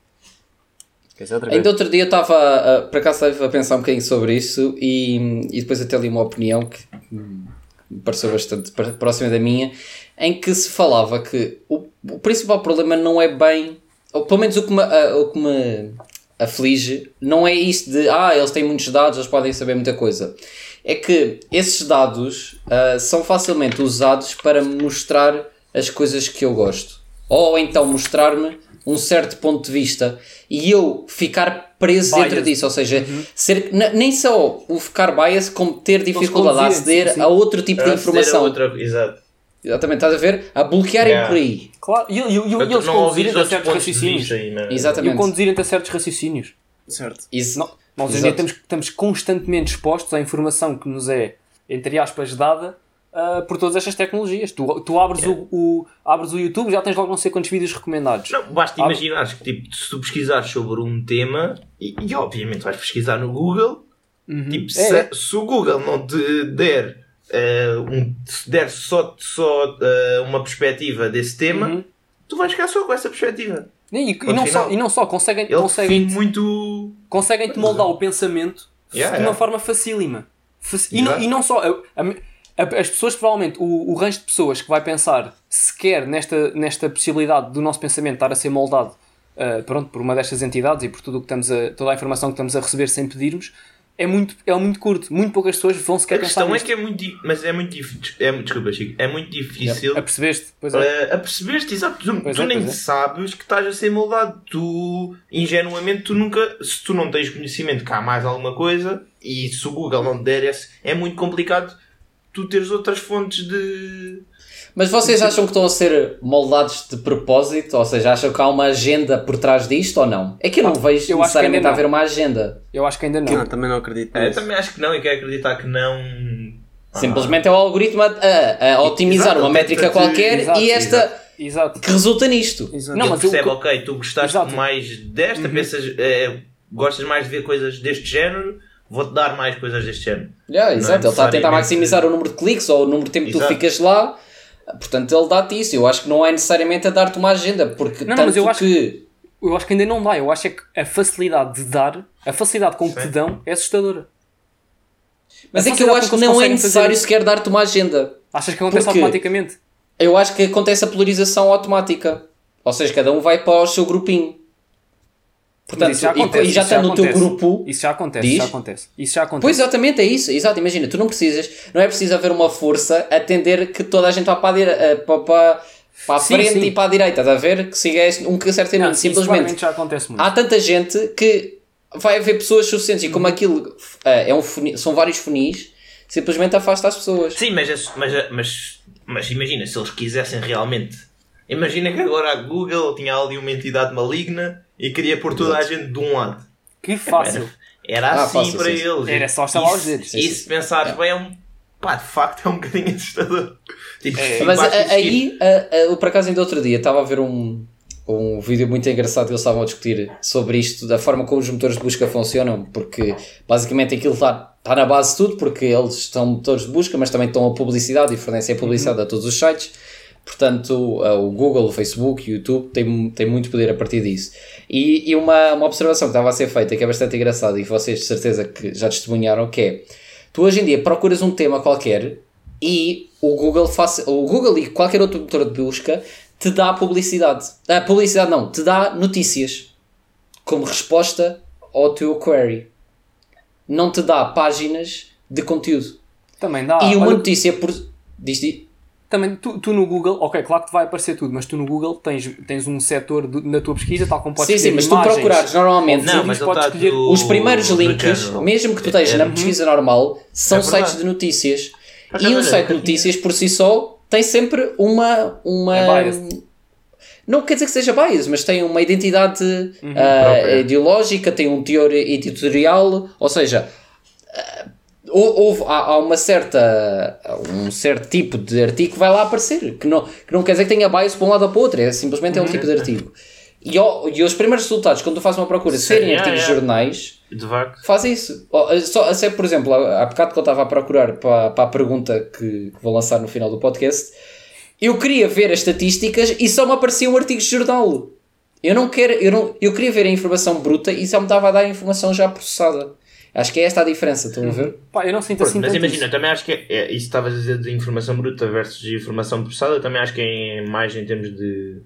Outra. Ainda outro dia eu estava, a- por acaso estava a pensar um bocadinho sobre isso e, e depois até li uma opinião que me pareceu bastante pr- próxima da minha, em que se falava que o, o principal problema não é bem, ou pelo menos o que me, a- o que me aflige, não é isto de, ah, eles têm muitos dados, eles podem saber muita coisa. É que esses dados ah, são facilmente usados para mostrar as coisas que eu gosto. Ou então mostrar-me um certo ponto de vista e eu ficar preso Biased. dentro disso, ou seja, ser, n- nem só o ficar bias, como ter dificuldade a aceder sim, sim. a outro tipo de Aceder a informação. outra- Exato. Exatamente, estás a ver? A bloquearem Yeah. por aí. Claro, e, e, e, eles não conduzirem a certos raciocínios. aí, não é? E Exatamente. conduzirem a certos raciocínios. Certo. Isso, Nó- Nós hoje estamos, estamos constantemente expostos à informação que nos é, entre aspas, dada ah, por todas estas tecnologias. Tu, tu abres, o, o- abres o YouTube já tens logo não sei quantos vídeos recomendados. Não, basta imaginares que tipo, se tu pesquisares sobre um tema, e, e obviamente vais pesquisar no Google, tipo, se, É, é. se o Google não te der, eh, um, der só, só eh, uma perspectiva desse tema, Uhum. tu vais ficar só com essa perspectiva. E, e não só, e não só, conseguem, Ele conseguem, muito. conseguem te moldar o pensamento Yeah, de uma yeah. forma facílima. Faci- E, não, e não só. a- a- as pessoas, provavelmente, o, o range de pessoas que vai pensar sequer nesta, nesta possibilidade do nosso pensamento estar a ser moldado ah, pronto, por uma destas entidades e por tudo o que estamos a, toda a informação que estamos a receber sem pedirmos, é muito, é muito curto. Muito poucas pessoas vão A sequer pensar questão é que é muito. Mas é muito difícil. É, desculpa, Chico. É muito difícil. Apercebeste? Pois é. Uh, a perceber-te, exato, tu, Pois tu é, nem é. sabes que estás a ser moldado. Tu, ingenuamente, tu nunca, se tu não tens conhecimento que há mais alguma coisa, e se o Google não te der esse, é muito complicado tu teres outras fontes de. Mas vocês acham que estão a ser moldados de propósito? Ou seja, acham que há uma agenda por trás disto ou não? É que eu não vejo eu necessariamente ainda a não. haver uma agenda. Eu acho que ainda não. Não, também não acredito É, nisso. também acho que não, e quero acreditar que não. Simplesmente é o algoritmo a, a- a otimizar Exato, uma métrica qualquer Exato, e esta Exato. que resulta nisto. Exato. Não, mas eu- percebe, ok, tu gostaste Exato. mais desta, pensas, eh, gostas mais de ver coisas deste género, vou-te dar mais coisas deste género. Yeah, Não exato, é ele está a tentar maximizar o número de cliques ou o número de tempo que tu Exato. ficas lá. Portanto, ele dá-te isso. Eu acho que não é necessariamente a dar-te uma agenda, porque Não, não, tanto mas eu acho que. Eu acho que ainda não dá. Eu acho é que a facilidade de dar, a facilidade com que te dão é assustadora. Mas a é que eu acho que não é necessário sequer dar-te uma agenda. Achas que acontece Porquê? automaticamente? Eu acho que acontece a polarização automática. Ou seja, cada um vai para o seu grupinho. Portanto, isso já e- acontece, e, já está no teu acontece. grupo. Isso já acontece, Diz? já acontece. Isso já acontece. Pois exatamente, é isso. Exato, imagina, tu não precisas, não é preciso haver uma força a atender que toda a gente vá para a, dire... eh, para, para, para a Sim, frente sim. e para a direita, estás a ver? Que siga um que certo caminho. isso Simplesmente já acontece muito. há tanta gente que vai haver pessoas suficientes e como aquilo eh, é um funi- são vários funis, simplesmente afasta as pessoas. Sim, mas, esse- mas, mas, mas imagina, se eles quisessem realmente. Imagina que agora a Google tinha ali uma entidade maligna e queria pôr toda a gente de um lado. Que fácil. Era Ah, assim fácil, para sim, eles. Era só estalar E os se- dedos. E se pensares bem, é um. Pá, de facto é um bocadinho assustador. Tipo, É, Mas a- aí, a- a- por acaso ainda outro dia estava a ver um, um vídeo muito engraçado que eles estavam a discutir sobre isto, da forma como os motores de busca funcionam, porque basicamente aquilo está, está na base de tudo, porque eles são motores de busca, mas também estão a publicidade e fornecem a publicidade a todos os sites. Portanto, uh, o Google, o Facebook, o YouTube têm, têm muito poder a partir disso. E, e uma, uma observação que estava a ser feita, que é bastante engraçada e vocês de certeza que já testemunharam, que é tu hoje em dia procuras um tema qualquer e o Google, faz, o Google e qualquer outro motor de busca te dá publicidade. Ah, publicidade não, te dá notícias como resposta ao teu query. Não te dá páginas de conteúdo. Também dá. e uma Olha, notícia por. Diz, diz, também, tu, tu no Google, ok, claro que te vai aparecer tudo, mas tu no Google tens, tens um setor do- na tua pesquisa, tal como podes Sim, sim, mas tu imagens, procurares normalmente. Não, mas podes escolher do- Os primeiros links, mesmo que tu estejas na É. pesquisa normal, são É sites de notícias. E um site de notícias por si só tem sempre uma. uma É não quer dizer que seja bias, mas tem uma identidade Uhum. Própria. ideológica, tem um teor editorial, ou seja, houve, há, há uma certa um certo tipo de artigo que vai lá aparecer, que não, que não quer dizer que tenha bias para um lado ou para o outro, é simplesmente é um Uhum. tipo de artigo. E, e os primeiros resultados, quando tu fazes uma procura, Sim, serem yeah, artigos de yeah. jornais, faz isso. Ó, Só, só, por exemplo, há há bocado que eu estava a procurar para, para a pergunta que, que vou lançar no final do podcast, eu queria ver as estatísticas e só me apareciam artigos de jornal. Eu não quero, eu, não, eu queria ver a informação bruta e só me dava a dar a informação já processada. Acho que é esta a diferença, estão a ver? Pá, eu não sinto Pronto, assim mas imagina, isso. também acho que é, é, isso que estavas a dizer de informação bruta versus informação processada, eu também acho que é mais em termos de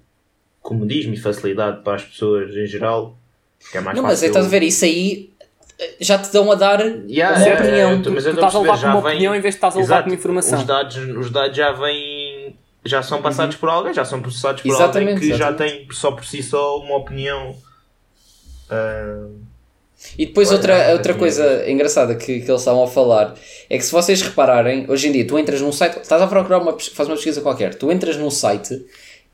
comodismo e facilidade para as pessoas em geral. Porque é mais não, mas fácil. estás a ver, isso aí eh, já te dão a dar Yeah, uma é, opinião. é, Tu, mas tu eu estou estás a levar com uma já vem- opinião em vez de estás a levar Exato, com uma informação. Os dados, os dados já vêm já são passados por alguém, já são processados por Exatamente, alguém que já exatamente. tem só por si só uma opinião. ah, E depois Olha, outra, outra coisa engraçada que, que eles estavam a falar é que se vocês repararem, hoje em dia tu entras num site, estás a procurar uma, faz uma pesquisa qualquer, tu entras num site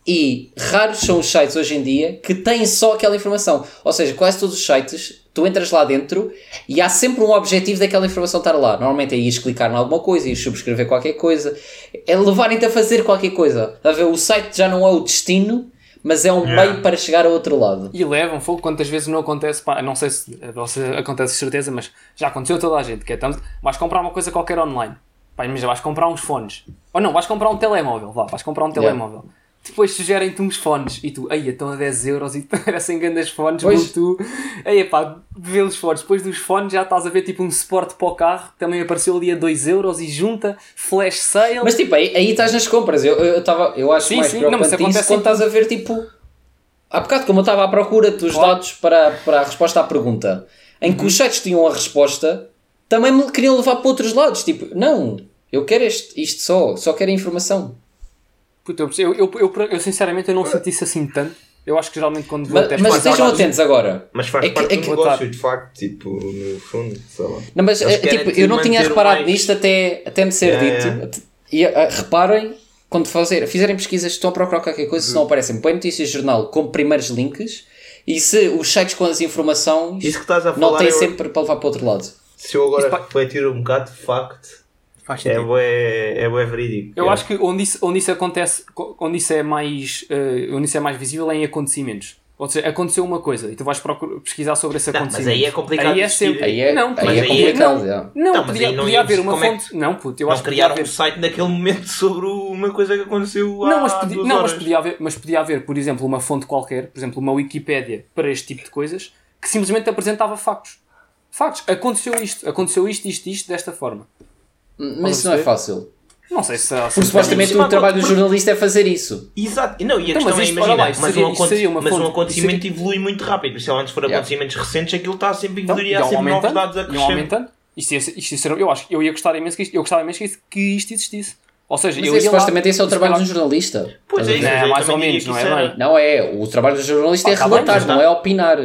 e raros são os sites hoje em dia que têm só aquela informação. Ou seja, quase todos os sites, tu entras lá dentro e há sempre um objetivo daquela informação estar lá. Normalmente é ires clicar em alguma coisa, ires subscrever qualquer coisa, é levarem-te a fazer qualquer coisa. Está a ver? O site já não é o destino, mas é um Yeah. meio para chegar ao outro lado. E levam fogo quantas vezes não acontece, pá, não sei se a acontece de certeza, mas já aconteceu a toda a gente, que é tanto, vais comprar uma coisa qualquer online, pá, imagina, vais comprar uns fones, ou não, vais comprar um telemóvel, vá, vais comprar um Yeah. Depois sugerem-te uns fones, e tu, aí estão a 10 euros e parecem grandes fones, Pois. Bluetooth, aí pá, vê os fones, depois dos fones já estás a ver tipo um suporte para o carro, também apareceu ali a 2 euros e junta, flash sale, Mas tipo, aí, aí estás nas compras. Eu, eu, tava, eu acho Sim, mais sim. Não, mas preocupante isso quando estás a ver tipo. Há bocado, como eu estava à procura dos Claro. dados para, para a resposta à pergunta, em que os sites tinham a resposta, também me queriam levar para outros lados. Tipo, não, eu quero este, isto só, só quero a informação. Puta, eu, eu, eu, eu, eu sinceramente eu não senti isso assim tanto, eu acho que geralmente quando vou Mas, estejam atentos agora. mas faz É que- parte é do que- negócio, de facto, tipo, no fundo, sei lá. Não, mas eh, tipo, eu não tinha reparado mais- nisto até, até me ser É. dito. E eh, reparem, quando fazer, fizerem pesquisas, estão a procurar qualquer coisa, se não aparecem, põe notícias de jornal como primeiros links e se os sites com as informações Isso que estás a não têm eu- sempre para levar para o outro lado. Se eu agora Isso refletir um bocado, de facto, Faz é sentido. bué, é bué verídico. Eu É. acho que onde isso, onde isso acontece, onde isso é mais, eh, onde isso é mais visível é em acontecimentos. Ou seja, aconteceu uma coisa e tu vais procurar, pesquisar sobre esse Não, mas acontecimento. aí é complicado Aí é sempre. Aí é, não, aí mas é é- complicado. não, não, Não, mas podia, não podia ia- haver uma é que- fonte. Não, puto, eu Não acho que criaram haver. um site naquele momento sobre uma coisa que aconteceu há Não, mas, podia, não mas, horas. podia haver, mas podia haver, por exemplo, uma fonte qualquer, por exemplo, uma Wikipédia para este tipo de coisas, que simplesmente apresentava factos. Factos. Aconteceu isto, aconteceu isto, isto, isto, desta forma. Mas isso não é fácil. Não sei se. Porque supostamente o trabalho do jornalista é fazer isso. Exato, não, e a Então, questão mas é, isto, imagina, lá, mas, seria- um, seria uma mas um acontecimento seria- evolui muito rápido, principalmente se for Yeah. acontecimentos recentes, aquilo está sempre a Então, evoluir há sempre novos dados a crescer. aumentando. Isto, isto ia ser- eu acho que eu ia gostar imenso que isto, eu gostava imenso que isto, que isto existisse. Ou seja, Mas eu é, supostamente esse é o trabalho de um Não, jornalista. Pois é, isso, é mais ou menos, não é? Não é, o trabalho do jornalista Ah, é tá relatar, não não- é opinar.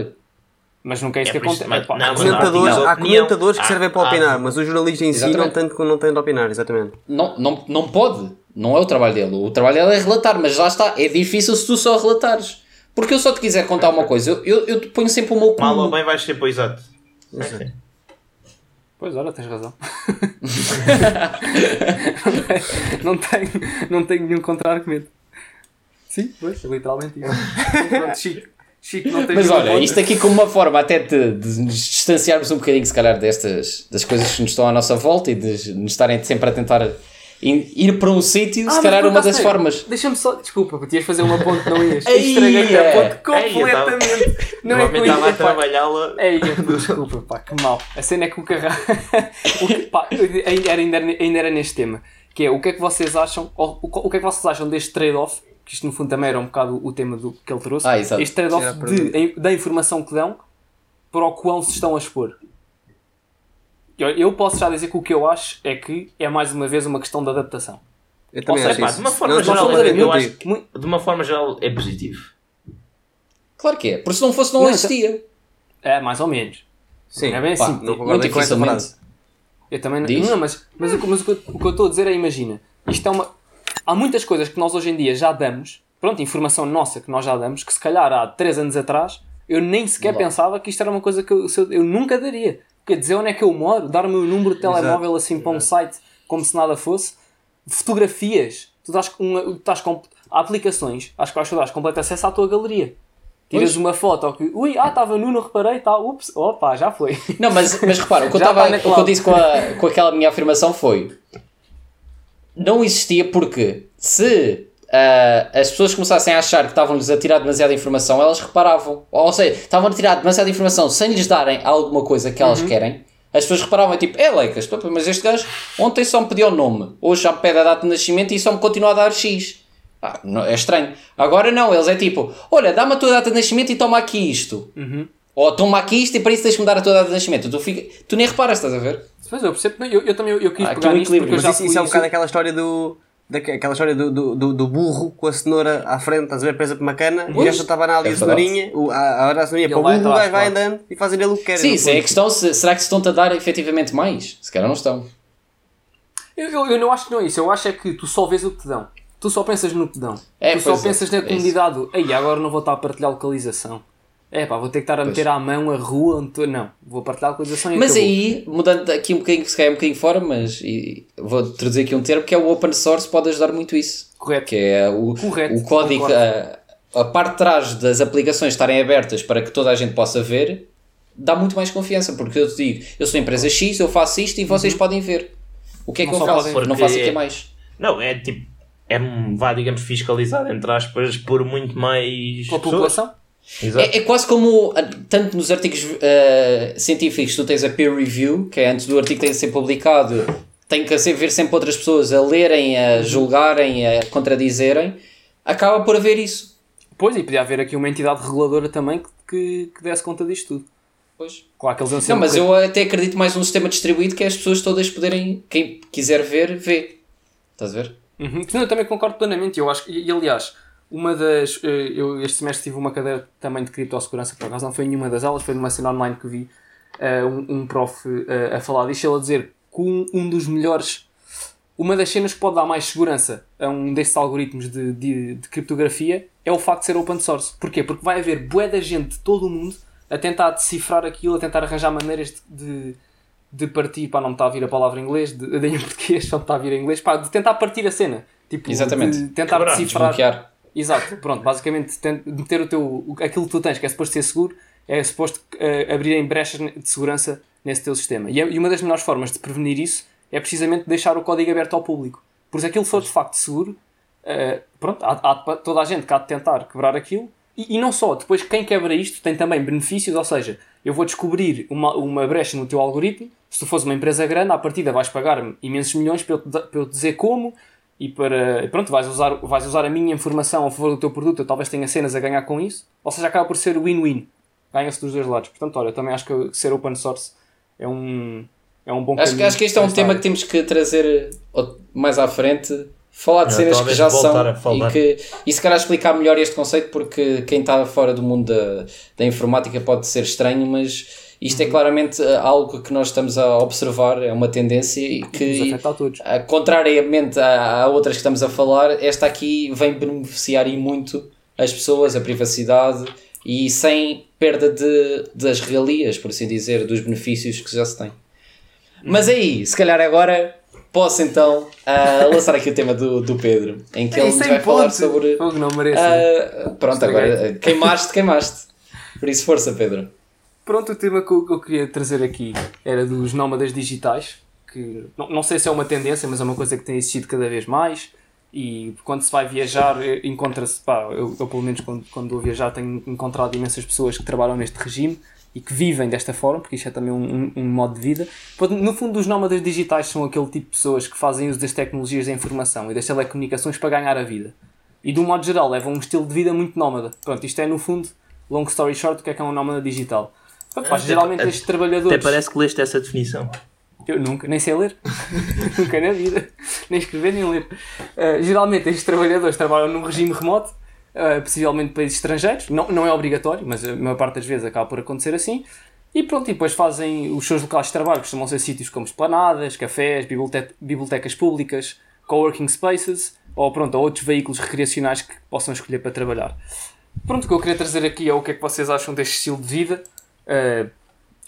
Mas nunca é isso É que acontece. mas- não, há Comentadores, há comentadores que servem para opinar, mas o jornalista em si não que não tem de opinar, exatamente. Não, não, não pode. Não é o trabalho dele. O trabalho dele é relatar, mas lá está. É difícil se tu só relatares. Porque eu só te quiser contar uma coisa, eu, eu, eu te ponho sempre o meu Mal ou bem vais ser para exato. Pois, olha, tens razão. não, tenho, não tenho nenhum contra-argumento. Sim, pois, é literalmente isso. Pronto, Chico, Chico, não tens Mas olha, isto aqui como uma forma até de, de nos distanciarmos um bocadinho, se calhar, destas das coisas que nos estão à nossa volta e de nos estarem sempre a tentar ir, para um sítio, Ah, se calhar uma das espera, formas. Deixa-me só. Desculpa, porque ias fazer uma ponte, não ias. Ei, Estraguei é. a ponte Ei, eu tava- completamente. Não é que eu estava a trabalhá-la. Ei, desculpa, pá, que mal. A cena é que o carrão. o que, pá, ainda, era, ainda, era, ainda era neste tema. Que é o que é que vocês acham. ou O, o que é que vocês acham deste trade-off? Que isto no fundo também era um bocado o tema do, que ele trouxe. Ah, exato. este trade-off da informação que dão para o quão se estão a expor. Eu, eu posso já dizer que o que eu acho é que é mais uma vez uma questão de adaptação. Eu também Ou acho Pá, isso. de uma forma Não, geral, eu acho. Muito- De uma forma geral é positivo. Claro que é. Porque se não fosse, não, Não, existia. É, mais ou menos. Sim, Não é bem Pá, assim. não muito com essa frase. Eu também não. Diz? Não, mas, mas, o, mas o que eu estou a dizer é: imagina, isto é uma. Há muitas coisas que nós hoje em dia já damos, pronto, informação nossa que nós já damos, que se calhar há 3 anos atrás eu nem sequer Lá. pensava que isto era uma coisa que eu, eu, nunca daria. Quer dizer, onde é que eu moro, dar o meu número de telemóvel assim para um site como se nada fosse, fotografias, tu dás, uma, tu dás com, há aplicações às quais tu dás completo acesso à tua galeria. Tiras Pois. uma foto que, ui, ah, estava nu, não reparei, tá, ups, opa, já foi. Não, mas, mas repara, o que eu, tava, o que eu disse com, a, com aquela minha afirmação foi não existia porque se ah, as pessoas começassem a achar que estavam-lhes a tirar demasiada informação, elas reparavam. Ou seja, estavam a tirar demasiada informação sem lhes darem alguma coisa que Uhum. elas querem. As pessoas reparavam, tipo, é Leicas, mas este gajo ontem só me pediu o nome, hoje já me pede a data de nascimento e só me continua a dar X. Ah, não- é estranho. Agora não, eles é tipo, olha, dá-me a tua data de nascimento e toma aqui isto. Uhum. Ou toma aqui isto e para isso tens-me dar a tua data de nascimento. Tu, fica... tu nem reparas, estás a ver? Mas eu percebo, eu, eu também eu, quis Há aqui pegar um nisto equilíbrio, porque eu Mas já isso, isso é um bocado aquela história do. daquela história do, do, do, burro com a cenoura à frente, estás a ver, presa por uma cana, e gajo estava ali é a cenourinha, o- a, a hora da cenourinha para o vai burro, o gajo vai andando e fazem ele o que quer. Sim, isso é a questão. Se, será que se estão-te a dar efetivamente mais? Se calhar não estão. Eu, eu, eu não acho que não é isso. Eu acho é que tu só vês o que te dão. Tu só pensas no que te dão. É, tu só é, pensas na é comunidade. do, Ei, agora não vou estar a partilhar localização. É pá, vou ter que estar a meter à mão a rua onde tu... Não, vou partilhar a localização e Mas acabou. aí, mudando aqui um bocadinho, se calhar um bocadinho fora, mas e, vou traduzir aqui um termo que é o open source, pode ajudar muito isso. Correto. Que é o, Correto, o código, a, a parte de trás das aplicações estarem abertas para que toda a gente possa ver, dá muito mais confiança, porque eu te digo, eu sou empresa X, eu faço isto e vocês podem ver. O que é que Não eu só faço? podem- Não faço aqui mais. Não, é tipo. É, vá, digamos, fiscalizado, entre aspas, por muito mais. Pela pessoas. população? É, é quase como, ah, tanto nos artigos ah, científicos, tu tens a peer review, que é antes do artigo ter ser publicado, tem que haver sempre outras pessoas a lerem, a julgarem, a contradizerem, acaba por haver isso. Pois, e podia haver aqui uma entidade reguladora também que, que, que desse conta disto tudo. Pois. Claro que eles Não, mas correr- eu até acredito mais num sistema distribuído que é as pessoas todas poderem, quem quiser ver, vê. Estás a ver? Uhum. Não, Eu também concordo plenamente. Eu acho que, e, aliás, uma das. eh, Eu este semestre tive uma cadeira também de criptossegurança, por acaso não foi nenhuma das aulas, foi numa cena online que vi eh, um, um prof eh, a falar disto, ele a dizer que um, um dos melhores. Uma das cenas que pode dar mais segurança a um destes algoritmos de, de, de criptografia é o facto de ser open source. Porquê? Porque vai haver bué da gente de todo o mundo a tentar decifrar aquilo, a tentar arranjar maneiras de, de, de partir, pá, não me está a vir a palavra em inglês, de, de em português, só me está a vir em inglês, pá, de tentar partir a cena. Tipo, Exatamente. de tentar Quebrar, decifrar. Desbloquear. Exato, pronto, basicamente meter o teu, aquilo que tu tens, que é suposto ser seguro, é suposto eh, abrirem brechas de segurança nesse teu sistema. E, é- e uma das melhores formas de prevenir isso é precisamente deixar o código aberto ao público. Porque se aquilo for de facto seguro, eh, pronto, há, há toda a gente que há de tentar quebrar aquilo. E, e não só, depois quem quebra isto tem também benefícios, ou seja, eu vou descobrir uma, uma brecha no teu algoritmo, se tu fores uma empresa grande, à partida vais pagar-me imensos milhões para eu, para eu dizer como, e para pronto, vais usar, vais usar a minha informação a favor do teu produto, eu talvez tenha cenas a ganhar com isso, ou seja, acaba por ser win-win, ganha-se dos dois lados. Portanto, olha, eu também acho que ser open source é um, é um bom Acho, que- caminho acho que este é um tema área. que temos que trazer mais à frente. Falar de Não, cenas que já são e, que, e se calhar explicar melhor este conceito porque quem está fora do mundo da, da informática pode ser estranho, mas isto Uhum. é claramente eh, algo que nós estamos a observar, é uma tendência e que a ah, contrariamente a, a outras que estamos a falar, esta aqui vem beneficiar e muito as pessoas, a privacidade e sem perda de, das regalias, por assim dizer, dos benefícios que já se tem. Mas aí, se calhar agora posso então ah, lançar aqui o tema do, do Pedro, em que ele nos vai falar sobre. Fogo, não merece. ah, pronto, Estraguei. agora queimaste, queimaste. Por isso, força, Pedro. Pronto, o tema que eu, que eu queria trazer aqui era dos nómadas digitais, que não, não sei se é uma tendência, mas é uma coisa que tem existido cada vez mais. E quando se vai viajar, eh, encontra-se, pá, eu, eu pelo menos quando, quando vou viajar tenho encontrado imensas pessoas que trabalham neste regime e que vivem desta forma, porque isto é também um, um- um modo de vida. No fundo, os nómadas digitais são aquele tipo de pessoas que fazem uso das tecnologias da informação e das telecomunicações para ganhar a vida. E, de um modo geral, levam um estilo de vida muito nómada. Pronto, isto é, no fundo, long story short, o que é que é um nómada digital. Pronto, Até- geralmente até- estes trabalhadores... Até parece que leste essa definição. Eu nunca, nem sei ler. nunca na vida. Nem escrever, nem ler. Uh, geralmente estes trabalhadores trabalham num regime remoto, uh, possivelmente países estrangeiros. Não, não é obrigatório, mas a maior parte das vezes acaba por acontecer assim. E pronto, e depois fazem os seus locais de trabalho, costumam ser sítios como esplanadas, cafés, bibliote- bibliotecas públicas, coworking spaces, ou pronto, ou outros veículos recreacionais que possam escolher para trabalhar. Pronto, o que eu queria trazer aqui é o que é que vocês acham deste estilo de vida. Uh,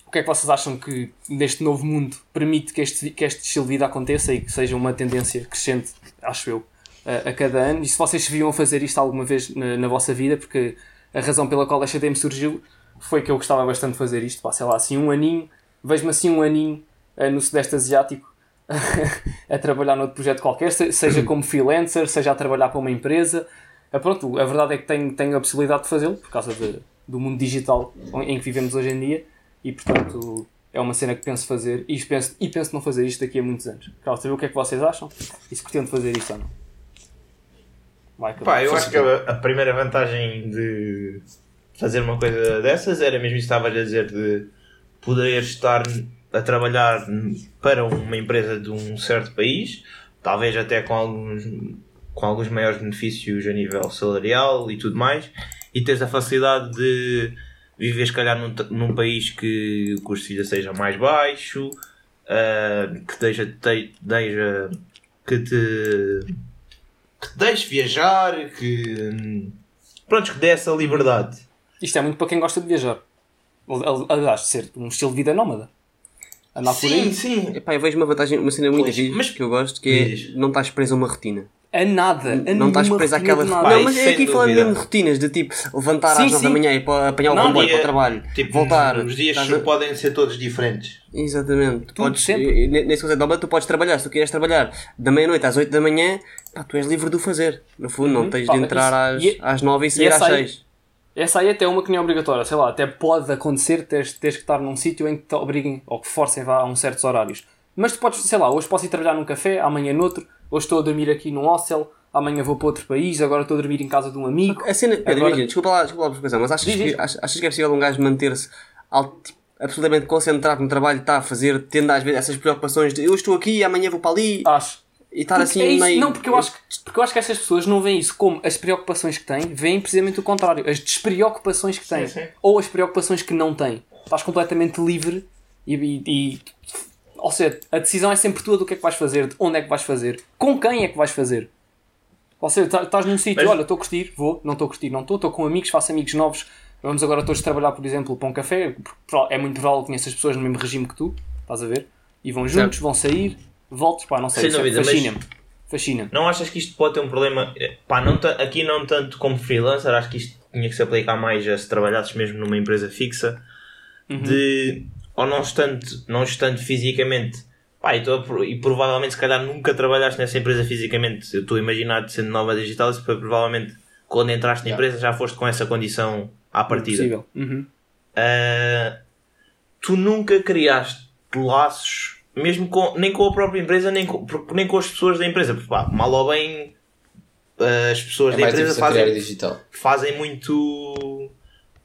o que é que vocês acham que neste novo mundo permite que este, que este estilo de vida aconteça e que seja uma tendência crescente, acho eu, a, a cada ano? E se vocês viam fazer isto alguma vez na, na vossa vida, porque a razão pela qual esta DM surgiu foi que eu gostava bastante de fazer isto, pá, sei lá, assim um aninho, vejo-me assim um aninho eh, no Sudeste Asiático a trabalhar noutro projeto qualquer, se- seja como freelancer, seja a trabalhar para uma empresa. Ah, pronto, a verdade é que tenho, tenho a possibilidade de fazê-lo por causa de- do mundo digital em que vivemos hoje em dia e portanto é uma cena que penso fazer e penso, e penso não fazer isto daqui a muitos anos. Quero saber o que é que vocês acham e se pretendo fazer isto ou não. Carlos. Pá, eu acho que a, a primeira vantagem de fazer uma coisa dessas era mesmo isso que estavas a dizer de poder estar a trabalhar para uma empresa de um certo país, talvez até com alguns, com alguns maiores benefícios a nível salarial e tudo mais, e tens a facilidade de viver, se calhar, num, num país que o custo de vida seja mais baixo, ah, que deixa, te, deixa que te que te deixe viajar, que pronto, que dê essa liberdade. Isto é muito para quem gosta de viajar. Al- Aliás, de ser um estilo de vida nómada. Andar por Sim, aí. sim. Epá, eu vejo uma vantagem, uma cena muito Pois, mas- que eu gosto, que é não estás preso a uma rotina. A nada. A não estás preso àquela rotina. nada. Não, mas é aqui falando mesmo de rotinas, de tipo levantar Sim, às 9 da manhã e para apanhar o Não, comboio e, para o eh, trabalho, Tipo, voltar. os dias estás a- podem ser todos diferentes. Exatamente. Tu podes, sempre. e- e Nesse conceito de tu podes trabalhar. Se tu queres trabalhar da meia-noite às 8 da manhã, pá, tu és livre de o fazer. No fundo, não Uhum. tens Pá, de entrar isso- às, e- às 9 e e sair às essa aí- 6. Essa aí até é uma que nem é obrigatória, sei lá, até pode acontecer teres, teres que estar num sítio em que te obriguem ou que forcem vá a uns certos horários. Mas tu podes, sei lá, hoje posso ir trabalhar num café, amanhã noutro, hoje estou a dormir aqui num hostel, amanhã vou para outro país, agora estou a dormir em casa de um amigo. A cena, Pedro, Agora- imagina, desculpa lá, desculpa lá mas achas Diz, diz. que, achas, achas que é possível um gajo manter-se absolutamente concentrado no trabalho que está a fazer, tendo às vezes essas preocupações de eu estou aqui, amanhã vou para ali Acho. e estar Porque assim é meio. Não, porque eu, acho que, porque eu acho que estas pessoas não veem isso como as preocupações que têm, veem precisamente o contrário, as despreocupações que têm, Sim, sim. ou as preocupações que não têm. Estás completamente livre e, e- e- Ou seja, a decisão é sempre tua do que é que vais fazer, de onde é que vais fazer, com quem é que vais fazer. Ou seja, tá- estás num sítio, Mas- olha, estou a curtir, vou, não estou a curtir, não estou, estou com amigos, faço amigos novos, vamos agora todos trabalhar, por exemplo, para um café, é muito provável que conheças pessoas no mesmo regime que tu, estás a ver? E vão juntos, vão sair, voltes, pá, não sei, é- mas- fascina-me. Fascina-me. Não achas que isto pode ter um problema? eh, Pá, não aqui não tanto como freelancer, acho que isto tinha que se aplicar mais a se trabalhasses mesmo numa empresa fixa, de ou não estando, não estando fisicamente. Pá, e, tô e provavelmente se calhar nunca trabalhaste nessa empresa fisicamente. Eu estou a imaginar sendo nova digital, isso foi provavelmente quando entraste na empresa já foste com essa condição à partida. Possível. Uhum. Uh, tu nunca criaste laços, mesmo com, nem com a própria empresa, nem com, nem com as pessoas da empresa. Porque, pá, mal ou bem, uh, as pessoas É da empresa fazem, digital. fazem muito.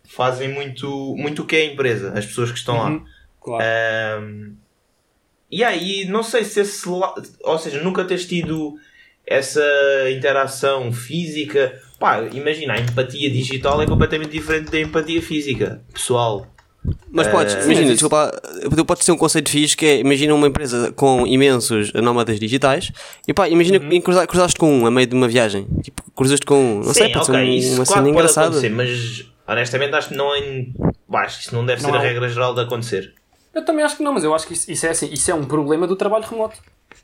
Fazem muito, muito o que é a empresa, as pessoas que estão lá. Uhum. Claro. Um, e aí, não sei se esse ou seja, nunca tens tido essa interação física. Pá, imagina, a empatia digital é completamente diferente da empatia física, pessoal. Mas podes, Eh, imagina, desculpa, pode ser um conceito fixe que é, imagina uma empresa com imensos nómadas digitais e pá, imagina que cruza- cruzaste com um a meio de uma viagem, tipo, cruzaste com um, não Sim, sei, pode ser ok, um- isso uma claro cena engraçada. mas honestamente acho que não é. Bah, que isso não deve Não ser é a regra geral de acontecer. Eu também acho que não, mas eu acho que isso, isso é assim, isso é um problema do trabalho remoto.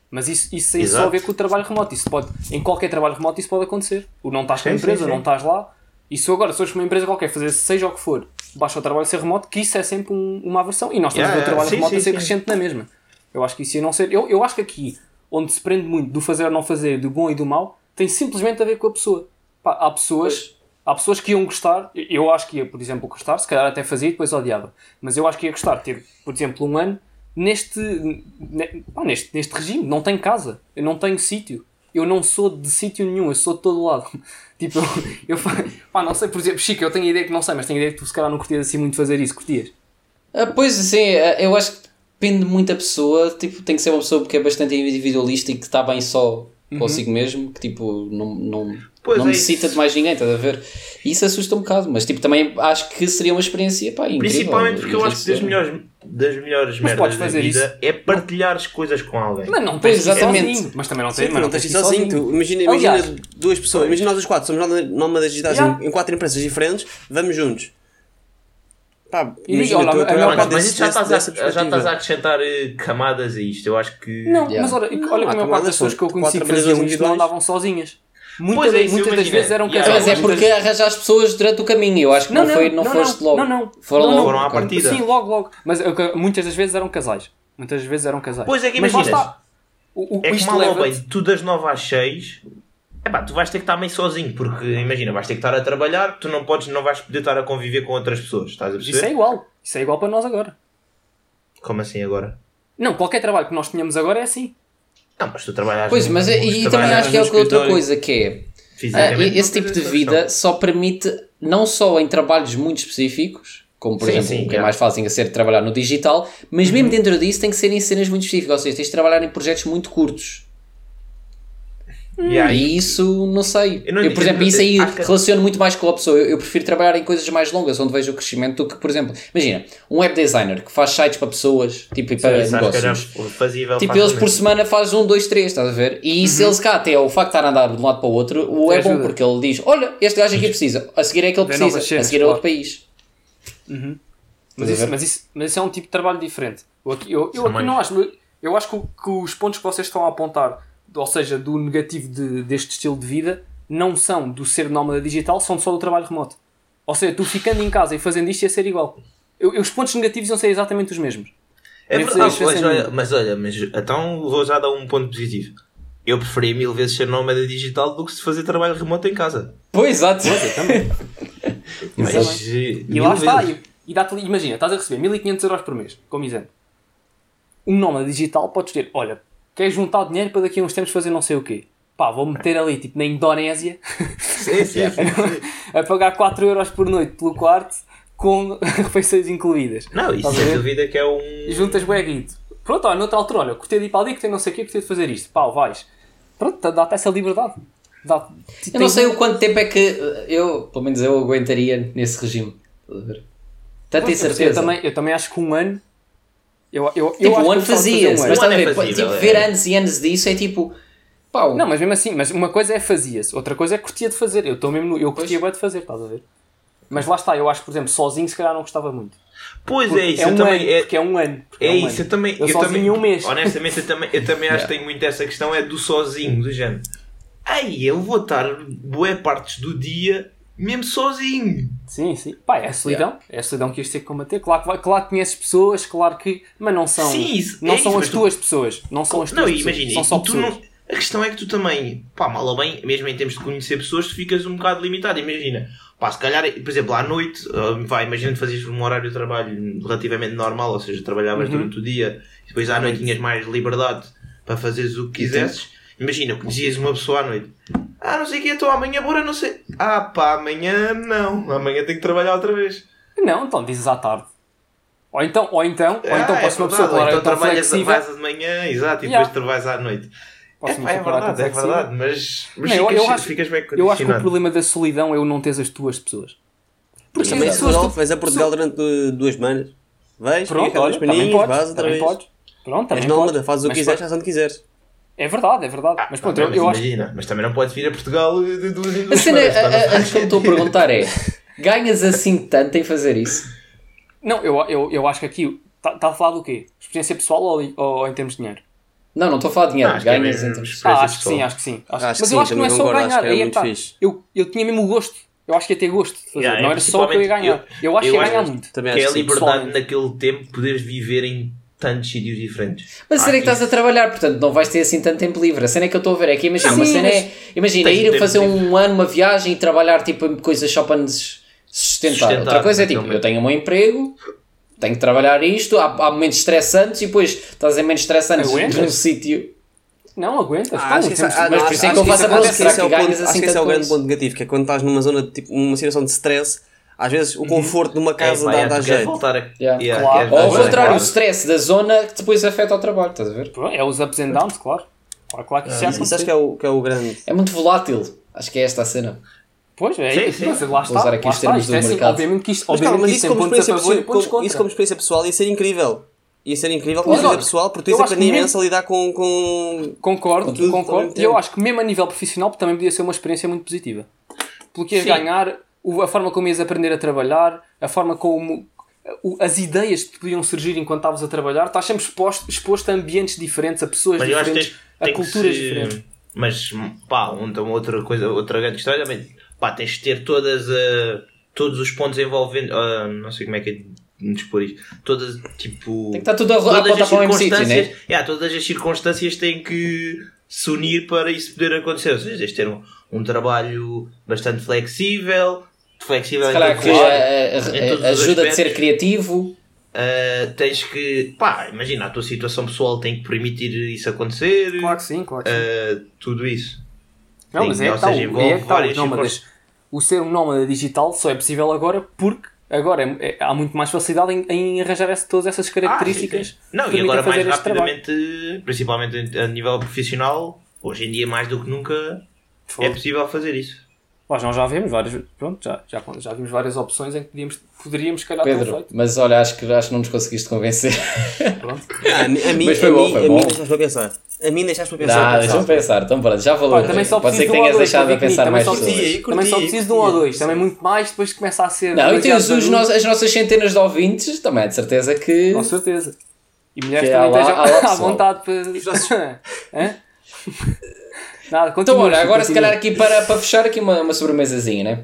Mas isso, isso tem só a ver com o trabalho remoto. Isso pode, em qualquer trabalho remoto isso pode acontecer. O não estás com a Sim, sim, empresa, sim. não estás lá. E se eu agora, se com uma empresa qualquer, fazer seja o que for, baixa o trabalho ser remoto, que isso é sempre um- uma aversão. E nós estamos a Yeah, ver o trabalho sim, remoto a ser sim. crescente na mesma. Eu acho que isso ia não ser. Eu, eu acho que aqui, onde se prende muito do fazer ou não fazer, do bom e do mau, tem simplesmente a ver com a pessoa. Pá, há pessoas. Há pessoas que iam gostar, eu acho que ia, por exemplo, gostar, se calhar até fazia e depois odiava, mas eu acho que ia gostar ter, por exemplo, um ano neste, ne- pá, neste, neste regime. Não tenho casa, eu não tenho sítio, eu não sou de sítio nenhum, eu sou de todo lado. tipo, eu, pá, não sei, por exemplo, Chico, eu tenho a ideia que não sei, mas tenho a ideia que tu se calhar não curtias assim muito fazer isso, curtias? Ah, pois assim, eu acho que depende muito da pessoa. Tipo, tem que ser uma pessoa que é bastante individualista e que está bem só consigo mesmo, que tipo, não, não, Pois não é necessita isso. de mais ninguém, estás a ver? E isso assusta um bocado, mas tipo, também acho que seria uma experiência pá, incrível. Principalmente porque eu acho que das melhores, das melhores Mas merdas da fazer vida é partilhar as coisas com alguém. Mas não tens exatamente. sozinho, mas também não Sim, tens, mas não tens sozinho. Tu, imagina, imagina duas pessoas, imagina nós os quatro, somos nómadas digitais Yeah. em, em quatro empresas diferentes, vamos juntos. Pá, E imagina, olha, tu- a tu é mas desse- isso já estás, a, já estás a acrescentar eh, camadas a isto. Eu acho que. Não, Yeah. mas olha, olha que a maior parte das pessoas que eu conheci que faziam isto não andavam sozinhas. Muitas, Pois é, isso, muitas das vezes eram Yeah. casais. Mas é porque arranjaste pessoas durante o caminho, eu acho que não, foi, não, foste logo. Não, não. Foram Não, logo. não. Foram à partida. Sim, logo, logo. Mas eu- muitas das vezes eram casais. Muitas vezes eram casais. Pois é que Mas imaginas. está. O, o, É que isto mal ou bem, tu das 9 às 6, epá, tu vais ter que estar meio sozinho, porque imagina, vais ter que estar a trabalhar, tu não podes, não vais poder estar a conviver com outras pessoas, estás a Isso é perceber? igual. Isso é igual para nós agora. Como assim agora? Não, qualquer trabalho que nós tenhamos agora é assim. Não, mas tu trabalhas Pois, mas é- tu e também acho que é no outra coisa que é. fisicamente, esse não tipo de vida questão. só permite, não só em trabalhos muito específicos, como por Sim, exemplo sim, o que é yeah. mais fácil a ser trabalhar no digital, mas mesmo dentro disso tem que ser em cenas muito específicas, ou seja, tens de trabalhar em projetos muito curtos. Yeah, e- E isso, não sei. Eu não- eu, por eu exemplo, isso aí relaciono muito mais com a pessoa. Eu, eu prefiro trabalhar em coisas mais longas, onde vejo o crescimento, do que, por exemplo, imagina, um web designer que faz sites para pessoas, tipo, e para que era negócios. fazível Tipo, eles por semana faz um, dois, três, estás a ver? E isso eles cá, até o facto de estar a andar de um lado para o outro, o é bom, porque ele diz: Olha, este gajo aqui precisa, a seguir é que ele Vê precisa, novas a seguir é outro claro. país. Mas Estás a isso, mas, isso, mas isso é um tipo de trabalho diferente. Eu, aqui- eu, eu São aqui não acho. Eu acho que, que os pontos que vocês estão a apontar, ou seja, do negativo de- deste estilo de vida, não são do ser nómada digital, são só do trabalho remoto. Ou seja, tu ficando em casa e fazendo isto ia ser igual. Eu, eu- os pontos negativos iam ser exatamente os mesmos. É verdade, mas olha, mas olha, mas então vou já dar um ponto positivo. Eu preferia mil vezes ser nómada digital do que se fazer trabalho remoto em casa. Pois, exato. Também. Mas, eh, E mil lá está. vezes. E, e dá-te ali- imagina, estás a receber 1500 euros por mês, como exemplo. Um nómada digital podes ter, olha, queres juntar dinheiro para daqui a uns tempos fazer não sei o quê. Pá, vou meter ali, tipo, na Indonésia, Sim, sim, a pagar 4 euros por noite pelo quarto, com refeições incluídas. Não, isso sem dúvida que é um. Juntas guito. Pronto, olha, noutra altura, olha, curtei de ir para ali, curtei não sei o quê, curtei de fazer isto. Pá, vais. Pronto, dá-te essa liberdade. Dá Eu não sei o quanto tempo é que eu, pelo menos eu, aguentaria nesse regime. Tanta incerteza. Eu também, eu também acho que um ano. Eu, eu, eu Tipo, acho um ano eu mas um ano. estás a Um ver, é fazível, tipo, ver é. anos e anos disso é tipo. Pá, Não, mas mesmo assim, mas uma coisa é fazia-se, outra coisa é curtia de fazer. Eu estou mesmo no, eu curtia bem de fazer, estás a ver? Mas lá está, eu acho que, por exemplo, sozinho se calhar não gostava muito. Pois Porque é isso, é eu um também. ano, é- porque é um ano. porque É um isso, ano. eu também. Eu Eu, também um mês. Honestamente, eu também, eu também acho que tenho muito essa questão é do sozinho, do género. Ai, eu vou estar boé partes do dia mesmo sozinho. Sim, sim. Pá, é a solidão. É a solidão que ias ter que combater. Claro que, claro que conheces pessoas, claro que. Mas não são. Sim, isso- não é são isso, as mas tu- tuas pessoas. Não são as tuas Não, pessoas. imagina, são só pessoas. não- a questão é que tu também, pá, mal ou bem, mesmo em termos de conhecer pessoas, tu ficas um bocado limitado. Imagina, pá, se calhar, por exemplo, à noite, ah, vai, imagina que fazias um horário de trabalho relativamente normal, ou seja, trabalhavas Uhum. durante o dia e depois à noite tinhas mais liberdade para fazeres o que quisesses. Imagina, conhecias uma pessoa à noite. Ah, não sei o que, estou amanhã, bora, não sei. Ah, pá, amanhã não, amanhã tenho que trabalhar outra vez. Não, então dizes à tarde. Ou então, ou então, ou então Ah, é posso uma pessoa claro, então tão trabalhas, vais de manhã, exato, e Yeah. depois trabalhas à noite. Posso É, pá, é verdade, é verdade, mas, mas Não, eu- ficas, eu acho- ficas bem Eu acho que o problema da solidão é eu não teres as tuas pessoas. Mas também se tu- vais a Portugal durante duas semanas. Vais, Pronto, olha, também paninhas, podes. Também vez. podes. Pronto, também És nómada, fazes o que quiseres, faz onde quiseres. É verdade, é verdade. mas pronto, Ah, eu, mas eu acho imagina, mas também não podes vir a Portugal de duas em A duas cena, semanas, não a, a, a faz questão que estou a perguntar é: ganhas assim tanto em fazer isso? Não, eu, eu, eu acho que aqui está tá a falar do quê? Experiência pessoal ou, ou em termos de dinheiro? Não, não estou a falar de dinheiro, Ah, acho que é ganhas mesmo em termos. Ah, acho que sim, acho que sim. Acho- Acho que mas sim, eu acho que não é só concordo, acho ganhar. que é Aí é muito que tá. fixe. eu, eu tinha mesmo o gosto. Eu acho que ia ter gosto de fazer. Yeah, não é era só o que eu ia ganhar. principalmente Eu, acho que eu ia acho ganhar que- muito. Também Que é acho a que liberdade naquele tempo poderes viver em tantos sítios diferentes. Mas a cena é que Ah, estás a trabalhar, portanto não vais ter assim tanto tempo livre. A cena é que eu estou a ver é que imagina, Sim, uma cena é. Imagina, ir fazer livre. um ano, uma viagem e trabalhar tipo em coisas só para nos sustentar. Sustentar, Outra coisa é tipo, eu tenho o meu emprego, tenho que trabalhar isto, há, há momentos estressantes e depois estás em momentos estressantes Aguentas? num sítio. Não aguentas. Ah, acho que ah, mas não, por isso é que eu faço a pergunta, que será é que ganhas assim Acho que esse é o grande isso? ponto negativo, que é quando estás numa zona, tipo, numa situação de stress, às vezes o conforto numa casa é, dá, é, dá tu queres jeito. voltar a... Yeah. Yeah, Claro. Ou ao contrário, o casa. stress da zona que depois afeta o trabalho, estás a ver? É os ups and downs, claro. Claro, claro que isso já Isso, isso acho que é o, que é o grande. É muito volátil. Acho que é esta a cena. Pois, é, Sim, é, sim. lá está. usar aqui lá os termos Isto do é assim, mercado. obviamente que isto, Mas obviamente mas que isso isto como, experiência, favor como- isso como experiência pessoal ia ser incrível. Ia ser incrível com a Mas vida olha, pessoal, porque tens que mesmo- imenso a lidar com. com... Concordo, tudo ao concordo. E eu acho que mesmo a nível profissional também podia ser uma experiência muito positiva. Porque ias Sim. ganhar a forma como ias aprender a trabalhar, a forma como o- as ideias que te podiam surgir enquanto estavas a trabalhar, estás sempre exposto, exposto a ambientes diferentes, a pessoas Mas diferentes, tens, a tem culturas se- diferentes. Mas, pá, então outra coisa, outra grande questão é também, pá, tens de ter todas, eh, todos os pontos envolvendo, ah, não sei como é que é de dispor isto, todas, tipo... Tem que estar tudo a, todas as para o mesmo sítio, circunstâncias, né? yeah, todas as circunstâncias têm que se unir para isso poder acontecer. Ou seja, tens de ter um, um trabalho bastante flexível, flexível Se calhar que todos eh, os ajuda a ser criativo. Uh, tens que, pá, imagina, a tua situação pessoal tem que permitir isso acontecer, Claro que sim, claro que sim. uh, tudo isso. Não, Sim, mas é ou que está, seja, o- envolve é que nómadas. O ser um nómada digital só é possível agora porque agora é- é- há muito mais facilidade em, em arranjar essa- todas essas características. Ah, sim, sim. Não, e agora mais rapidamente, principalmente a nível profissional, Hoje em dia, mais do que nunca, é possível fazer isso. Nós já vimos várias, pronto, já, já, já vimos várias opções em que podíamos, poderíamos, se calhar, ter Pedro, feito. mas olha, acho que, acho que não nos conseguiste convencer. Pronto. Ah, a, mim- a mim, Mas foi a bom, mim, foi a bom. mim deixaste para pensar. A mim deixaste para pensar. Não, deixa-me pensar. Então, pronto, já valeu. Pá, também só Pode ser que um tenhas dois, deixado a pensar também mais só pessoas. preciso- Curti, Também só preciso de um ou dois, também muito mais, depois começa a ser. Não, e tens os nos- as nossas centenas de ouvintes, também é de certeza que. Com certeza. E mulheres também estejam à vontade para. Nada, Então, continua. olha, agora se continua. calhar aqui para, para fechar aqui uma, uma sobremesazinha, né?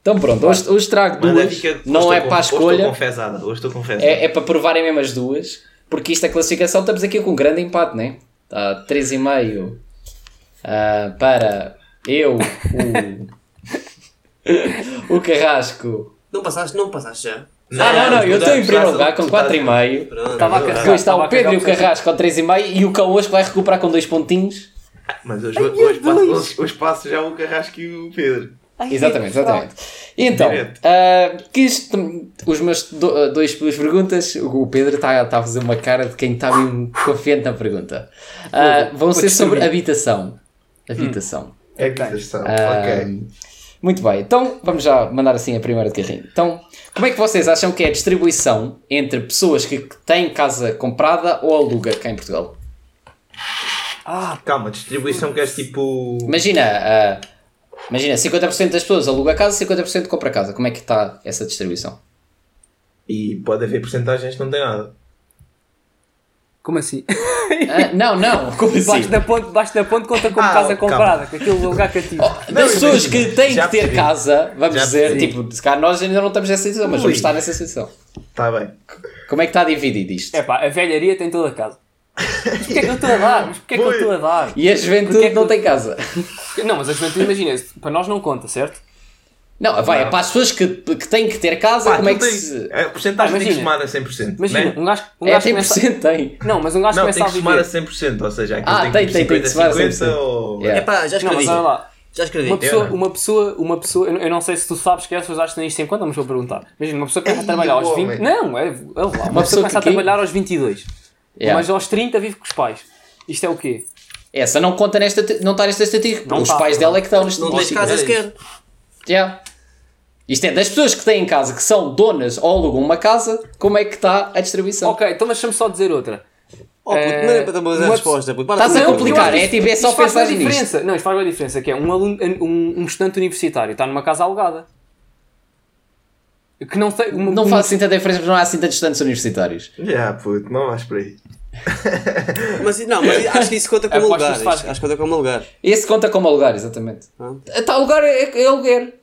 Então pronto, hoje, hoje trago duas, fica- hoje não é com- para a Hoje estou escolha, confesada. Hoje estou confesada. é, é para provarem mesmo as duas, porque isto é classificação, estamos aqui com um grande empate, né? Está 3,5 ah, para eu, o, o Carrasco. Não passaste, não passaste já. ah, não, não, eu estou em primeiro lugar com estás- 4,5. Pronto. Estava a carregar. Depois está o Pedro e o Carrasco com 3,5 e o Cão hoje vai recuperar com 2 pontinhos. Mas hoje, hoje, passo, hoje, hoje passo já o Carrasco e o Pedro. Exatamente, exatamente. E então, Direto. ah, quis, os meus do, ah, dois, duas perguntas, o Pedro está tá a fazer uma cara de quem está mesmo confiante na pergunta. Ah, vão vou ser sobre habitação. Habitação. É que está. Ah, Ok. Muito bem, então vamos já mandar assim a primeira de carrinho. Então, como é que vocês acham que é a distribuição entre pessoas que têm casa comprada ou aluga cá em Portugal? Calma, distribuição queres tipo. Imagina, ah, imagina 50% das pessoas aluga casa, 50% compra casa. Como é que está essa distribuição? E pode haver porcentagens que não tem nada. Como assim? Ah, não, não, como assim? Baixo da ponte, baixo da ponte conta como Ah, casa calma. comprada, com aquele lugar cativo. Das Não, pessoas que têm já que ter percebi. casa, vamos Já dizer, percebi. tipo, se calhar nós ainda não estamos nessa situação, mas Ui. vamos estar nessa situação. Está bem. Como é que está dividido isto? É pá, a velharia tem toda a casa. Mas porquê é que eu estou a dar? Mas porquê é que eu estou a dar? E a juventude é que não tem casa. Não, mas a juventude, imagina, para nós não conta, certo? Não, vai, é Não. para as pessoas que, que têm que ter casa, Pá, como é que tens- se. A porcentagem Ah, tem que imagina. somar a 100%. Imagina, né? um gajo, um É, gajo tem começa... porcento, tem. Não, mas um gajo Não, começa tem a que somar a viver. 100%. Ou seja, aquilo Ah, tem, tem, que tem, tem que somar a 50, 100%. ou. Yeah. É pá, já Não, mas escrevi. olha lá. Já escrevi. Uma pessoa, não. uma pessoa, uma pessoa, eu não- não sei se tu sabes que é, as pessoas acham que têm isto em conta, mas vou perguntar. Imagina, uma pessoa que começa a Ei, trabalhar aos homem. 20. Não, é, é lá. Uma, pessoa pessoa que começa a trabalhar aos 22. Yeah. Mas aos 30 vive com os pais. Isto é o quê? Essa não conta nesta, não está nesta estatística. Não Os tá, pais não. dela é que estão neste Não tens casa era sequer. Yeah. Isto é das pessoas que têm casa, que são donas ou alugam uma casa, como é que está a distribuição? Ok, então deixa-me só dizer outra. Oh, puto, É, não é para dar uma resposta. Estás a complicar, é tipo, é só pensar diferença. Não, isto faz uma diferença, que é um, aluno, um, um estudante universitário está numa casa alugada. Que não uma- Não um- faz assim tanta diferença porque não há assim tantos estudantes universitários. Já, puto, não vais por aí. Mas não, mas acho que isso conta como Aposto que lugar. faz- Acho que conta como lugar. Esse conta como alugar, exatamente. Ah. Está alugar é, é aluguer.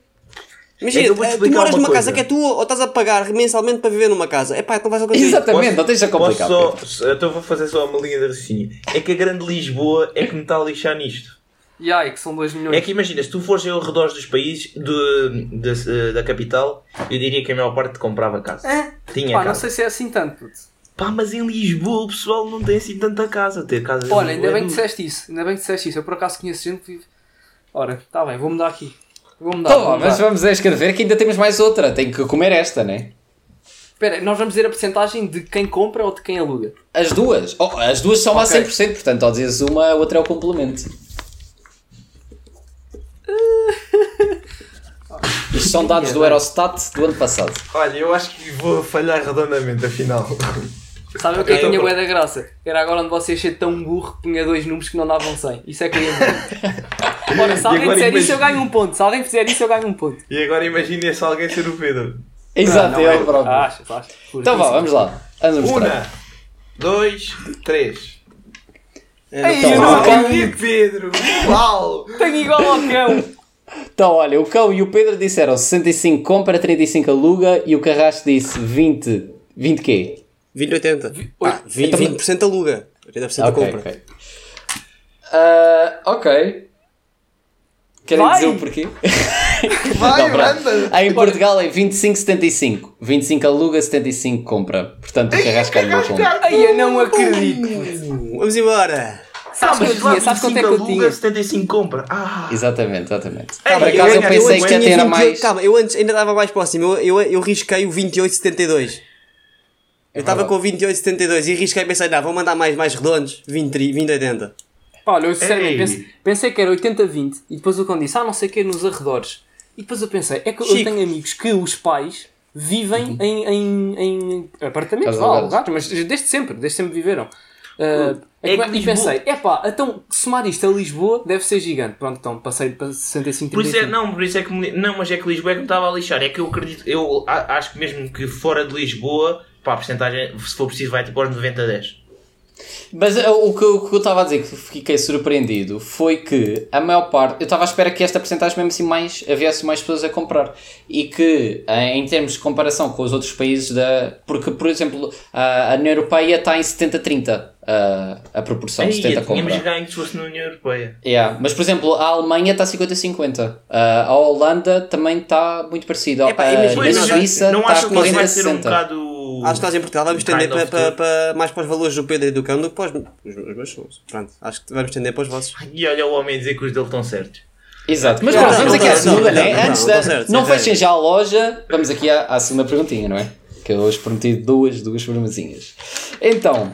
Imagina, vou-te eh, tu moras uma numa coisa. casa que é tua ou estás a pagar mensalmente para viver numa casa. É pá, então vais ao. Exatamente, Posso- não tens a complicar. Posso só, então vou fazer só uma linha de raciocínio. É que a grande Lisboa é que me está a lixar nisto. E ai, que são 2 milhões. É que imagina, se tu fores ao redor dos países de, de- da capital, eu diria que a maior parte comprava casa. Tinha Pá, não casa. sei se é assim tanto. puto. Pá, mas em Lisboa o pessoal não tem assim tanta casa. Ter casa Olha, Lisboa ainda é bem que disseste isso. Ainda bem que disseste isso. Eu por acaso conheço gente que vive. Ora, está bem, vou mudar aqui. Vou mudar. Ó, mas vamos a escrever que ainda temos mais outra. Tem que comer esta, né? Espera, nós vamos dizer a porcentagem de quem compra ou de quem aluga. As duas. Oh, as duas são a Ok. 100%, portanto, ao dizes uma, a outra é o complemento. Isto são dados do Eurostat do ano passado. Olha, eu acho que vou falhar redondamente, afinal. Sabem o que é que Ok. tinha bué da graça? Era agora onde você ser tão burro que punha dois números que não davam 100. Isso é que eu ia muito. Ora, se alguém fizer isso, eu ganho um ponto. Se alguém fizer isso, eu ganho um ponto. E agora imagina se alguém ser o Pedro. Exato, Não, é o próprio. Achas, achas. Então vá, vamos lá. Vamos. Uma, dois, três. É, Ei, não eu tá não mal. acredito. Pedro! Uau! Tenho igual ao cão. Então, olha, o Cão e o Pedro disseram 65 compra, 35 aluga e o Carrasco disse 20. 20 quê? 20, 80. Ah, 20, Então- 20% aluga. 80% Ok, compra. ok. Ah, ok. Querem Vai! dizer o porquê? Vai, Não, manda! Aí em Portugal é 25,75. 25 aluga, 75 compra. Portanto, o Carrasco ganhou com. Ai, eu não acredito. Vamos embora. Sabes que eu tinha? Sabes quanto é que eu tinha? 75 compra. Ah! Exatamente, exatamente. Ei, Por eu acaso eu ganhei- pensei eu que até era 28 mais. Calma, eu antes ainda estava mais próximo. Eu, eu, eu risquei o 28,72. Eu estava com o 28,72 e risquei e pensei, não, vou mandar mais, mais redondos. 20, 20, 80. Pá, olha, eu sinceramente Ei. pense- pensei que era 80-20 e depois o cão disse, ah, não sei o que, nos arredores. E depois eu pensei, é que eu Chico. tenho amigos que os pais vivem em, em, em apartamentos, alugadas. alugados, mas desde sempre, desde sempre viveram. Ah, É que e Lisboa- pensei, epá, então somar isto a Lisboa deve ser gigante. Pronto, então passei para 65 Por isso é, 35. não, por isso é que me- não, mas é que Lisboa é que me estava a lixar. É que eu acredito, eu acho que mesmo que fora de Lisboa, pá, a porcentagem, se for preciso, vai tipo aos 90 a 10. Mas o que, eu- o que eu estava a dizer, que fiquei surpreendido, foi que a maior parte. Eu estava à espera que esta porcentagem, mesmo assim, mais, havesse mais pessoas a comprar. E que, em, em termos de comparação com os outros países, da, porque, por exemplo, a, a União Europeia está em 70-30 a, a proporção, Aí, 70 tínhamos compra. ganho se fosse na União Europeia. Yeah. Mas, por exemplo, a Alemanha está 50-50. Ah, a Holanda também está muito parecida. Na Pois, mas Suíça não está acho que isso vai ser um 40-60. Acho que nós em Portugal vamos tender kind para, mais para os valores do Pedro e do Cão do que para os, os, os meus sons. Pronto, acho que vamos tender para os vossos. E olha o homem dizer que os dele estão certos. Exato, mas Não, pronto, vamos não aqui à segunda, não, né? não, Antes não, da. certo, Não fechem já a loja, vamos aqui à, à segunda perguntinha, não é? Que eu hoje prometi duas, duas perguntinhas. Então,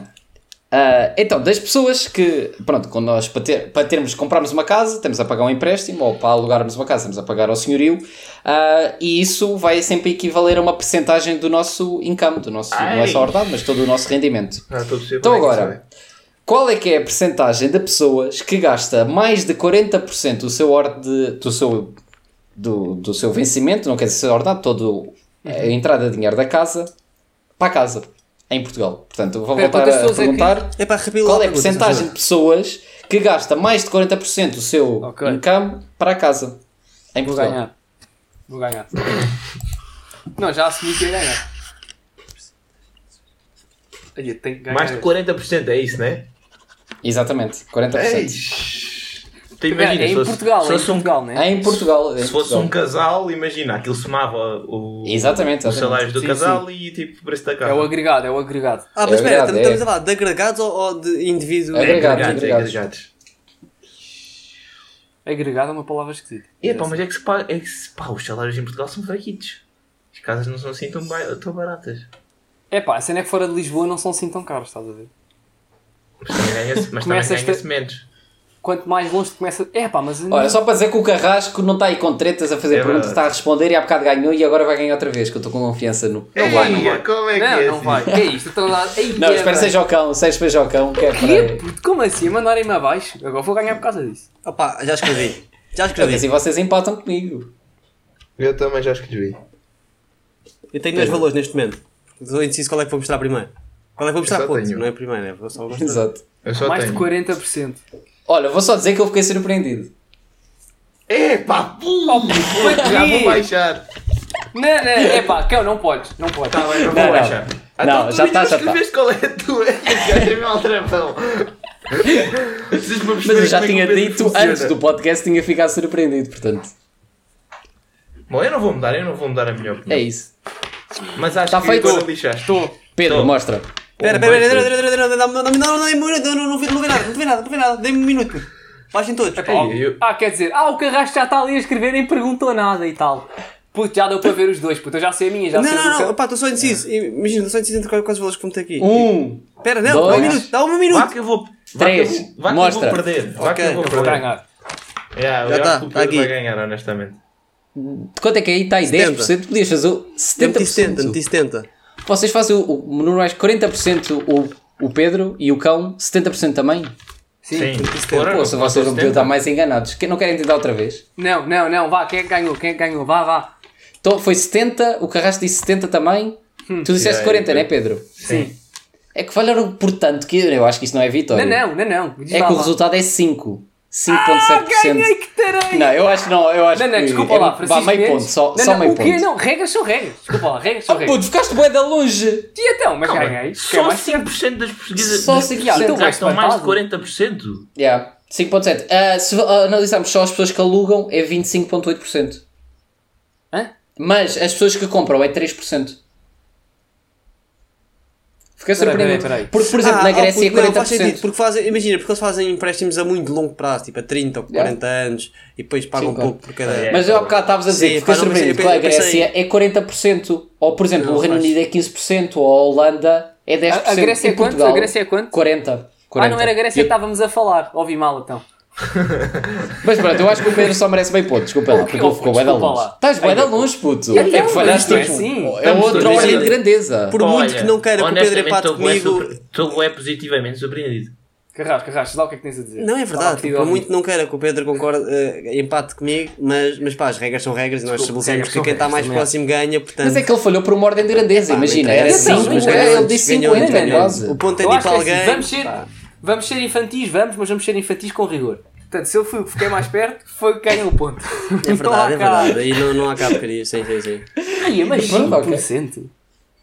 ah, então, das pessoas que, pronto, quando nós para, ter, para termos, comprarmos uma casa, temos a pagar um empréstimo, ou para alugarmos uma casa, temos a pagar ao senhorio, ah, e isso vai sempre equivaler a uma percentagem do nosso income, do nosso, não é só ordenado, mas todo o nosso rendimento. Ah, Então é agora, qual é que é a percentagem de pessoas que gasta mais de 40% do seu, orde, do seu do, do seu vencimento, não quer dizer ordenado, todo a entrada de dinheiro da casa para a casa em Portugal. Portanto, vou Espera, voltar a é que- perguntar É para repetir qual é a se de pessoas que gasta mais de 40% do seu Ok. income para a casa em Vou Portugal. ganhar. Vou ganhar. Não, já assumi que ia ganhar. Aí, tem que ganhar. Mais de 40% é isso, não é? Exatamente, 40%. Ei, Tu imagina, é em se fosse, Portugal, se é em fosse um, Portugal, né? Em Portugal. em se fosse Portugal. um casal, imagina, aquilo somava o, Exatamente, os exatamente. salários do Sim, casal e tipo o preço da casa. É o agregado, é o agregado. Ah, mas É espera, verdade, estamos é. a falar de agregados ou, ou de indivíduo? É agregados, agregados, é agregados. Agregado é uma palavra esquisita. É, pá, mas é que, se pá, é que se, pá, os salários em Portugal são fraquitos. As casas não são assim tão, ba- tão baratas. É pá, a cena é que fora de Lisboa não são assim tão caros, estás a ver? Mas também ganha-se ganha-se menos. Quanto mais longe tu começa. É pá, mas. Olha, só para dizer que o Carrasco não está aí com tretas a fazer É perguntas, está a responder e há bocado ganhou e agora vai ganhar outra vez, que eu estou com confiança no. Não vai, não vai. Como é que não, é não assim? vai. Que é isto? Estão lá. Ei, Não, é, espera seja o cão, seja o cão, que é Que, para. puto, como assim? Mandarem-me abaixo? Agora vou ganhar por causa disso. Opa, já escrevi. Já escrevi. assim vocês empatam comigo. Eu também já escrevi. Eu tenho dois valores neste momento. Estou indeciso qual é que vou mostrar primeiro. Qual é que vou mostrar? só Ponto, tenho. não é primeiro, é só mostrar. Exato. Eu só mais tenho. de 40%. Olha, vou só dizer que eu fiquei surpreendido. Epá, Oh, foi já vou baixar. Não, não, é pá, cão, não podes. Não podes. Tá bem, não Não, vou não. baixar. Não, Então, tu já ainda tá, já escreveste qual é a tua. Esse gajo é meu aldrabão. Mas eu já é tinha dito antes do podcast, tinha ficado surpreendido, portanto. Bom, eu não vou mudar, eu não vou mudar a minha opinião. É isso. Mas acho Tá que feito. agora lixaste. Estou. Pedro, Tô. mostra. Espera, espera, espera, espera, espera, espera, dá-me- dá-me- não, não, não, não, não, não, não vi não nada, não vi nada, não vi nada, dê-me um minuto. Baixem todos. Ah, quer dizer, ah, o Carrasco já está ali a escrever nem perguntou nada e tal. Puto, já deu para ver os dois, puto. Eu já sei a minha, já Não, sei não, não, seu. opá, estou só indeciso. Imagina, estou só indeciso entre quais valores que vou meter aqui. Um, Espera, não, dá um minuto, dá um Vá minuto. que eu vou. Vá Três. Que eu vou, vá Mostra. que eu vou perder. Vá que eu vou perder. ganhar. Yeah, eu Já acho tá, que o tá Pedro vai aqui. ganhar, honestamente. de quanto é que aí está aí? 70. 10%? Podias fazer o Eu meti 70, 70%. meti 70. Vocês fazem o, o mais 40% o, o Pedro e o cão 70% também? Sim. Sim. Sim. Fora, Pô, se vocês não podiam 70. estar mais enganados. Que não querem tentar outra vez? Não, não, não, vá, quem é que ganhou? Quem é que ganhou? Vá, vá. Então foi 70, o Carrasco disse 70 também. Tu disseste Yeah, 40, eu- não é Pedro? Sim. É que falharam por tanto que eu acho que isso não é vitória. Não, não, não, não. É lá, que o resultado é 5. Ah, 5.7%. ganhei que terei! não, eu acho que não, eu acho Não, não, que desculpa é, lá, Vá, Francisco meio Mendes. ponto, só, não, só não, meio o ponto. quê? Não, regras são regras. Desculpa lá, regras são Ah, regras. puto, ficaste bué da longe. E então, mas Calma, ganhei. Que é Só mais 5% das portuguesas Só das 5%, portuguesas então vais gastam mais de espantado. 40%. Yeah, 5.7. Ah, se ah, analisarmos só as pessoas que alugam, é 25.8%. Hã? Mas as pessoas que compram é 3%. Fiquei surpreendido. peraí. Porque, por exemplo, Ah, na oh, Grécia puto, é não, faz sentido, 40%. porque fazem, imagina, porque eles fazem empréstimos a muito longo prazo, tipo a 30 ou 40 anos, e depois pagam Sim, claro. pouco por cada. É. Mas eu há bocado estavas a dizer Sim, que fiquei pensei- surpreendido que a pensei- Grécia é 40%. Ou, por exemplo, Não, o Reino faz. Unido é 15%. Ou a Holanda é 10%. A- a Grécia é quanto? Portugal, A Grécia é quanto? 40%. Ah, não era Grécia que estávamos a falar. Ouvi mal então. Mas pronto, eu acho que o Pedro só merece bem ponto, desculpa lá, porque ele ficou bué da longe. Estás bué da longe, puto. É que falhaste tipo. sim. É outra ordem de grandeza. Por muito que não queira que o Pedro empate comigo. Estou bué positivamente surpreendido. Carrasco, Carrasco, dá o que é que tens a dizer. Não é verdade, por muito que não queira que o Pedro concorde, eh, empate comigo, mas, mas pá, as regras são regras e nós estabelecemos que quem está mais também próximo ganha, portanto. Mas é que ele falhou por uma ordem de grandeza, imagina. Era interessa, 5, mas ele disse ganhou 50, antes, quase. O ponto é de ir para é assim, alguém. vamos ser. Vamos ser infantis, vamos, mas vamos ser infantis com rigor. Portanto, se eu fui o que fiquei mais perto, foi quem ganhou o ponto. É verdade, é verdade. Aí não, não há cá porcaria, sim, sim, sim. Ai, mas Pronto, ok. 5%.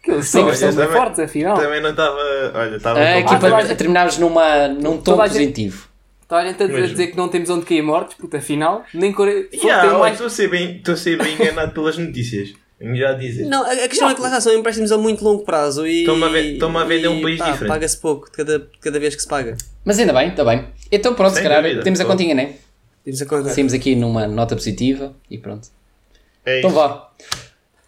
Aqueles 5 Olha, são também- fortes, afinal. Também não estava. Olha, estava. A com- equipa toda a gente- terminámos numa, num tom Toda positivo. Está a gente a dizer, que não temos onde cair mortos, puta, afinal, nem. Foi Yeah, estou a ser bem enganado pelas notícias. Já dizer. Não, a a questão é que lá está, são empréstimos a muito longo prazo e. Estão-me a ve- a vender um país pá, diferente. Paga-se pouco de cada, de cada vez que se paga. Mas ainda bem, está bem. Então pronto, se Sem calhar dúvida, temos a pô. continha, né? Temos a conta. Saímos aqui numa nota positiva e pronto. É Então vá.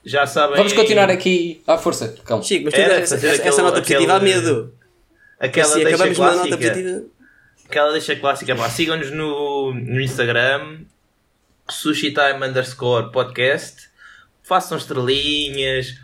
Já sabem. Vamos continuar aqui à força. Calma. Chico, mas tu Era essa, essa, essa aquele- nota positiva há medo. Aquela Se deixa numa nota clássica. positiva. Aquela deixa clássica. Sigam-nos no, no Instagram. Sushi Time underscore podcast. Façam estrelinhas.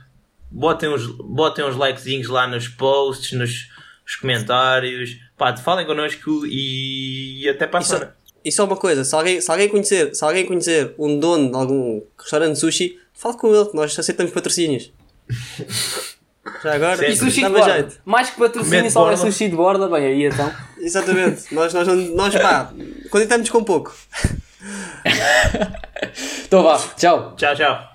Botem uns, botem uns likezinhos lá nos posts, nos, nos comentários. Pá, falem connosco e até para a Isso- semana. E só uma coisa, se alguém, se alguém conhecer, se alguém conhecer um dono de algum restaurante de sushi, fale com ele, nós aceitamos patrocínios. Já agora, Sempre. E sushi de borda. jeito. Mais que patrocínio, só é sushi de borda. Bem, aí então. Exatamente. nós, nós, nós pá, contentamos com pouco. Então vá. Tchau. Tchau, tchau.